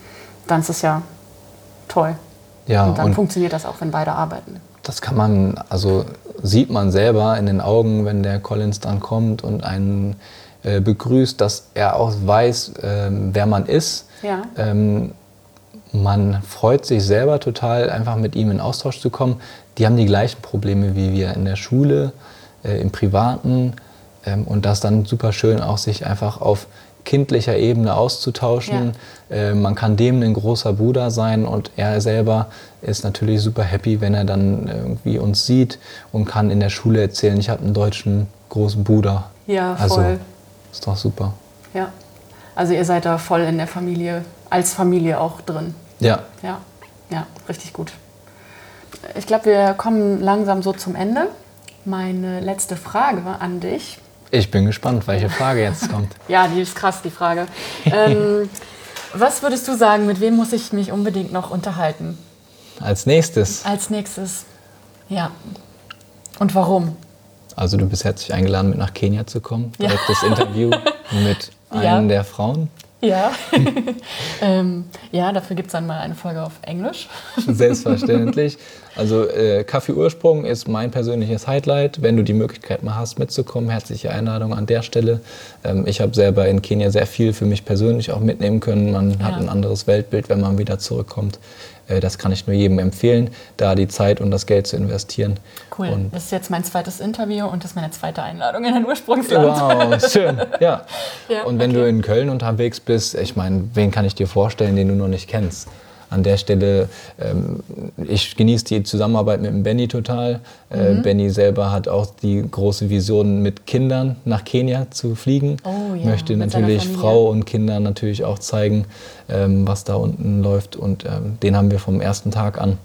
S2: dann ist es ja toll. Ja, und dann und funktioniert das auch, wenn beide arbeiten.
S1: Das kann man, also sieht man selber in den Augen, wenn der Collins dann kommt und einen äh, begrüßt, dass er auch weiß, äh, wer man ist. Ja. Ähm, man freut sich selber total, einfach mit ihm in Austausch zu kommen. Die haben die gleichen Probleme wie wir in der Schule, äh, im Privaten. Ähm, und das dann super schön auch sich einfach auf kindlicher Ebene auszutauschen. Ja. Äh, man kann dem ein großer Bruder sein und er selber ist natürlich super happy, wenn er dann irgendwie uns sieht und kann in der Schule erzählen, ich habe einen deutschen großen Bruder.
S2: Ja, also, voll. Also,
S1: ist doch super.
S2: Ja, also ihr seid da voll in der Familie, als Familie auch drin.
S1: Ja.
S2: Ja, ja, richtig gut. Ich glaube, wir kommen langsam so zum Ende. Meine letzte Frage an dich
S1: ich bin gespannt, welche Frage jetzt kommt.
S2: ja, die ist krass, die Frage. Ähm, was würdest du sagen, mit wem muss ich mich unbedingt noch unterhalten?
S1: Als nächstes?
S2: Als nächstes, ja. Und warum?
S1: Also du bist herzlich eingeladen, mit nach Kenia zu kommen. Direktes ja. Interview mit einer ja. der Frauen.
S2: Ja, ähm, ja dafür gibt es dann mal eine Folge auf Englisch.
S1: Selbstverständlich. Also äh, Kaffee Ursprung ist mein persönliches Highlight. Wenn du die Möglichkeit mal hast, mitzukommen, herzliche Einladung an der Stelle. Ähm, ich habe selber in Kenia sehr viel für mich persönlich auch mitnehmen können. Man ja. hat ein anderes Weltbild, wenn man wieder zurückkommt. Äh, das kann ich nur jedem empfehlen, da die Zeit und das Geld zu investieren.
S2: Cool. Und das ist jetzt mein zweites Interview und das ist meine zweite Einladung in ein Ursprungsland.
S1: Wow, schön. Ja. ja und wenn okay. du in Köln unterwegs bist, ich meine, wen kann ich dir vorstellen, den du noch nicht kennst? An der Stelle, ähm, ich genieße die Zusammenarbeit mit dem Benny total. Äh, mhm. Benny selber hat auch die große Vision, mit Kindern nach Kenia zu fliegen. Oh, ja, Möchte natürlich Frau und Kinder natürlich auch zeigen, ähm, was da unten läuft. Und ähm, den haben wir vom ersten Tag an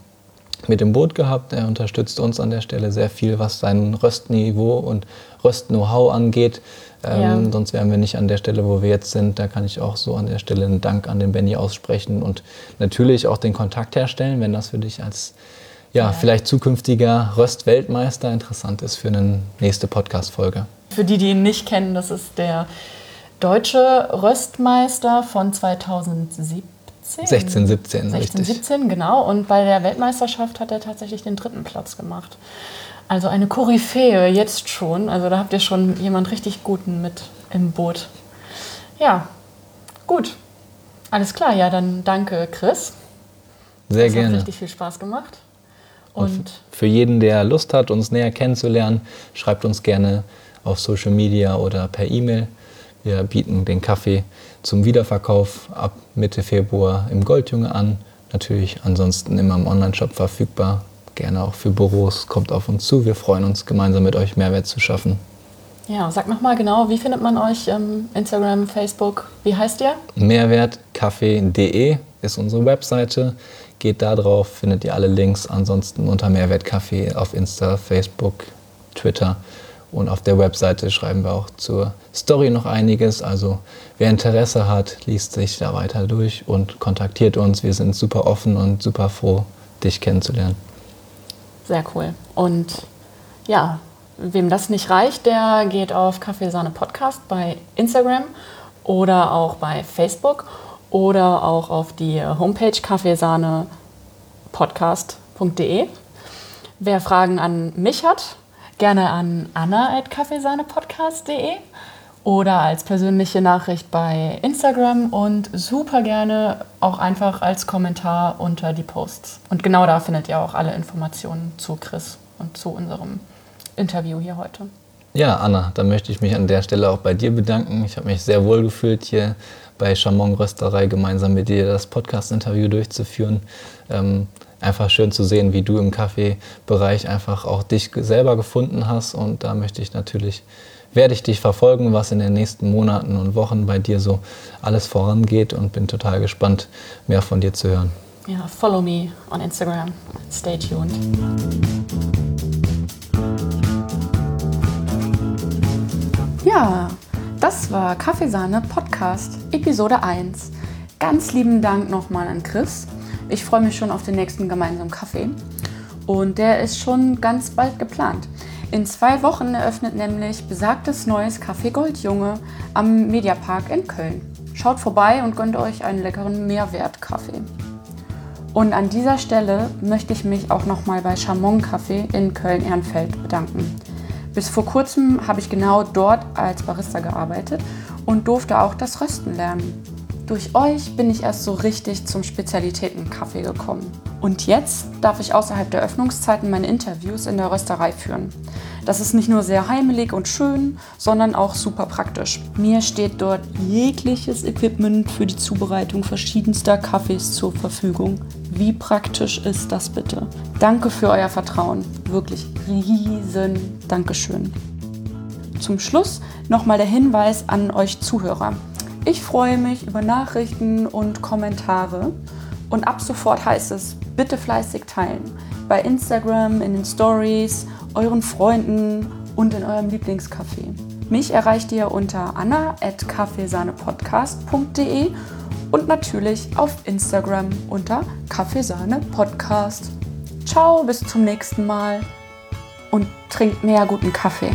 S1: mit dem Boot gehabt. Er unterstützt uns an der Stelle sehr viel, was sein Röstniveau und Röst-Know-how angeht. Ähm, ja. Sonst wären wir nicht an der Stelle, wo wir jetzt sind. Da kann ich auch so an der Stelle einen Dank an den Benny aussprechen und natürlich auch den Kontakt herstellen, wenn das für dich als ja, ja. vielleicht zukünftiger Röst-Weltmeister interessant ist für eine nächste Podcast-Folge.
S2: Für die, die ihn nicht kennen, das ist der deutsche Röstmeister von 2017.
S1: 16, 17,
S2: 16, richtig. 17, genau. Und bei der Weltmeisterschaft hat er tatsächlich den dritten Platz gemacht. Also eine Koryphäe jetzt schon. Also da habt ihr schon jemand richtig Guten mit im Boot. Ja, gut. Alles klar, ja, dann danke, Chris.
S1: Sehr das gerne.
S2: Hat richtig viel Spaß gemacht.
S1: Und, Und für jeden, der Lust hat, uns näher kennenzulernen, schreibt uns gerne auf Social Media oder per E-Mail. Wir bieten den Kaffee zum Wiederverkauf ab Mitte Februar im Goldjunge an. Natürlich ansonsten immer im Onlineshop verfügbar gerne auch für Büros. Kommt auf uns zu. Wir freuen uns, gemeinsam mit euch Mehrwert zu schaffen.
S2: Ja, sag nochmal genau, wie findet man euch? Ähm, Instagram, Facebook, wie heißt ihr?
S1: Mehrwertkaffee.de ist unsere Webseite. Geht da drauf, findet ihr alle Links. Ansonsten unter Mehrwertkaffee auf Insta, Facebook, Twitter. Und auf der Webseite schreiben wir auch zur Story noch einiges. Also wer Interesse hat, liest sich da weiter durch und kontaktiert uns. Wir sind super offen und super froh, dich kennenzulernen.
S2: Sehr cool. Und ja, wem das nicht reicht, der geht auf Kaffeesahne Podcast bei Instagram oder auch bei Facebook oder auch auf die Homepage kaffeesahnepodcast.de. Wer Fragen an mich hat, gerne an anna.kaffeesahnepodcast.de oder als persönliche Nachricht bei Instagram und super gerne auch einfach als Kommentar unter die Posts. Und genau da findet ihr auch alle Informationen zu Chris und zu unserem Interview hier heute.
S1: Ja, Anna, dann möchte ich mich an der Stelle auch bei dir bedanken. Ich habe mich sehr wohl gefühlt, hier bei Chamon Rösterei gemeinsam mit dir das Podcast-Interview durchzuführen. Ähm, einfach schön zu sehen, wie du im Kaffeebereich einfach auch dich selber gefunden hast. Und da möchte ich natürlich werde ich dich verfolgen, was in den nächsten Monaten und Wochen bei dir so alles vorangeht und bin total gespannt, mehr von dir zu hören.
S2: Ja, follow me on Instagram. Stay tuned. Ja, das war Kaffeesahne Podcast Episode 1. Ganz lieben Dank nochmal an Chris. Ich freue mich schon auf den nächsten gemeinsamen Kaffee. Und der ist schon ganz bald geplant. In zwei Wochen eröffnet nämlich besagtes neues Café Goldjunge am Mediapark in Köln. Schaut vorbei und gönnt euch einen leckeren Mehrwertkaffee. Und an dieser Stelle möchte ich mich auch nochmal bei Chamon Café in Köln-Ehrenfeld bedanken. Bis vor kurzem habe ich genau dort als Barista gearbeitet und durfte auch das Rösten lernen. Durch euch bin ich erst so richtig zum Spezialitätenkaffee gekommen. Und jetzt darf ich außerhalb der Öffnungszeiten meine Interviews in der Rösterei führen. Das ist nicht nur sehr heimelig und schön, sondern auch super praktisch. Mir steht dort jegliches Equipment für die Zubereitung verschiedenster Kaffees zur Verfügung. Wie praktisch ist das bitte? Danke für euer Vertrauen. Wirklich riesen Dankeschön. Zum Schluss nochmal der Hinweis an euch Zuhörer. Ich freue mich über Nachrichten und Kommentare und ab sofort heißt es, bitte fleißig teilen. Bei Instagram, in den Stories, euren Freunden und in eurem Lieblingscafé. Mich erreicht ihr unter anna.kaffeesahnepodcast.de und natürlich auf Instagram unter Kaffeesahnepodcast. Ciao, bis zum nächsten Mal und trinkt mehr guten Kaffee.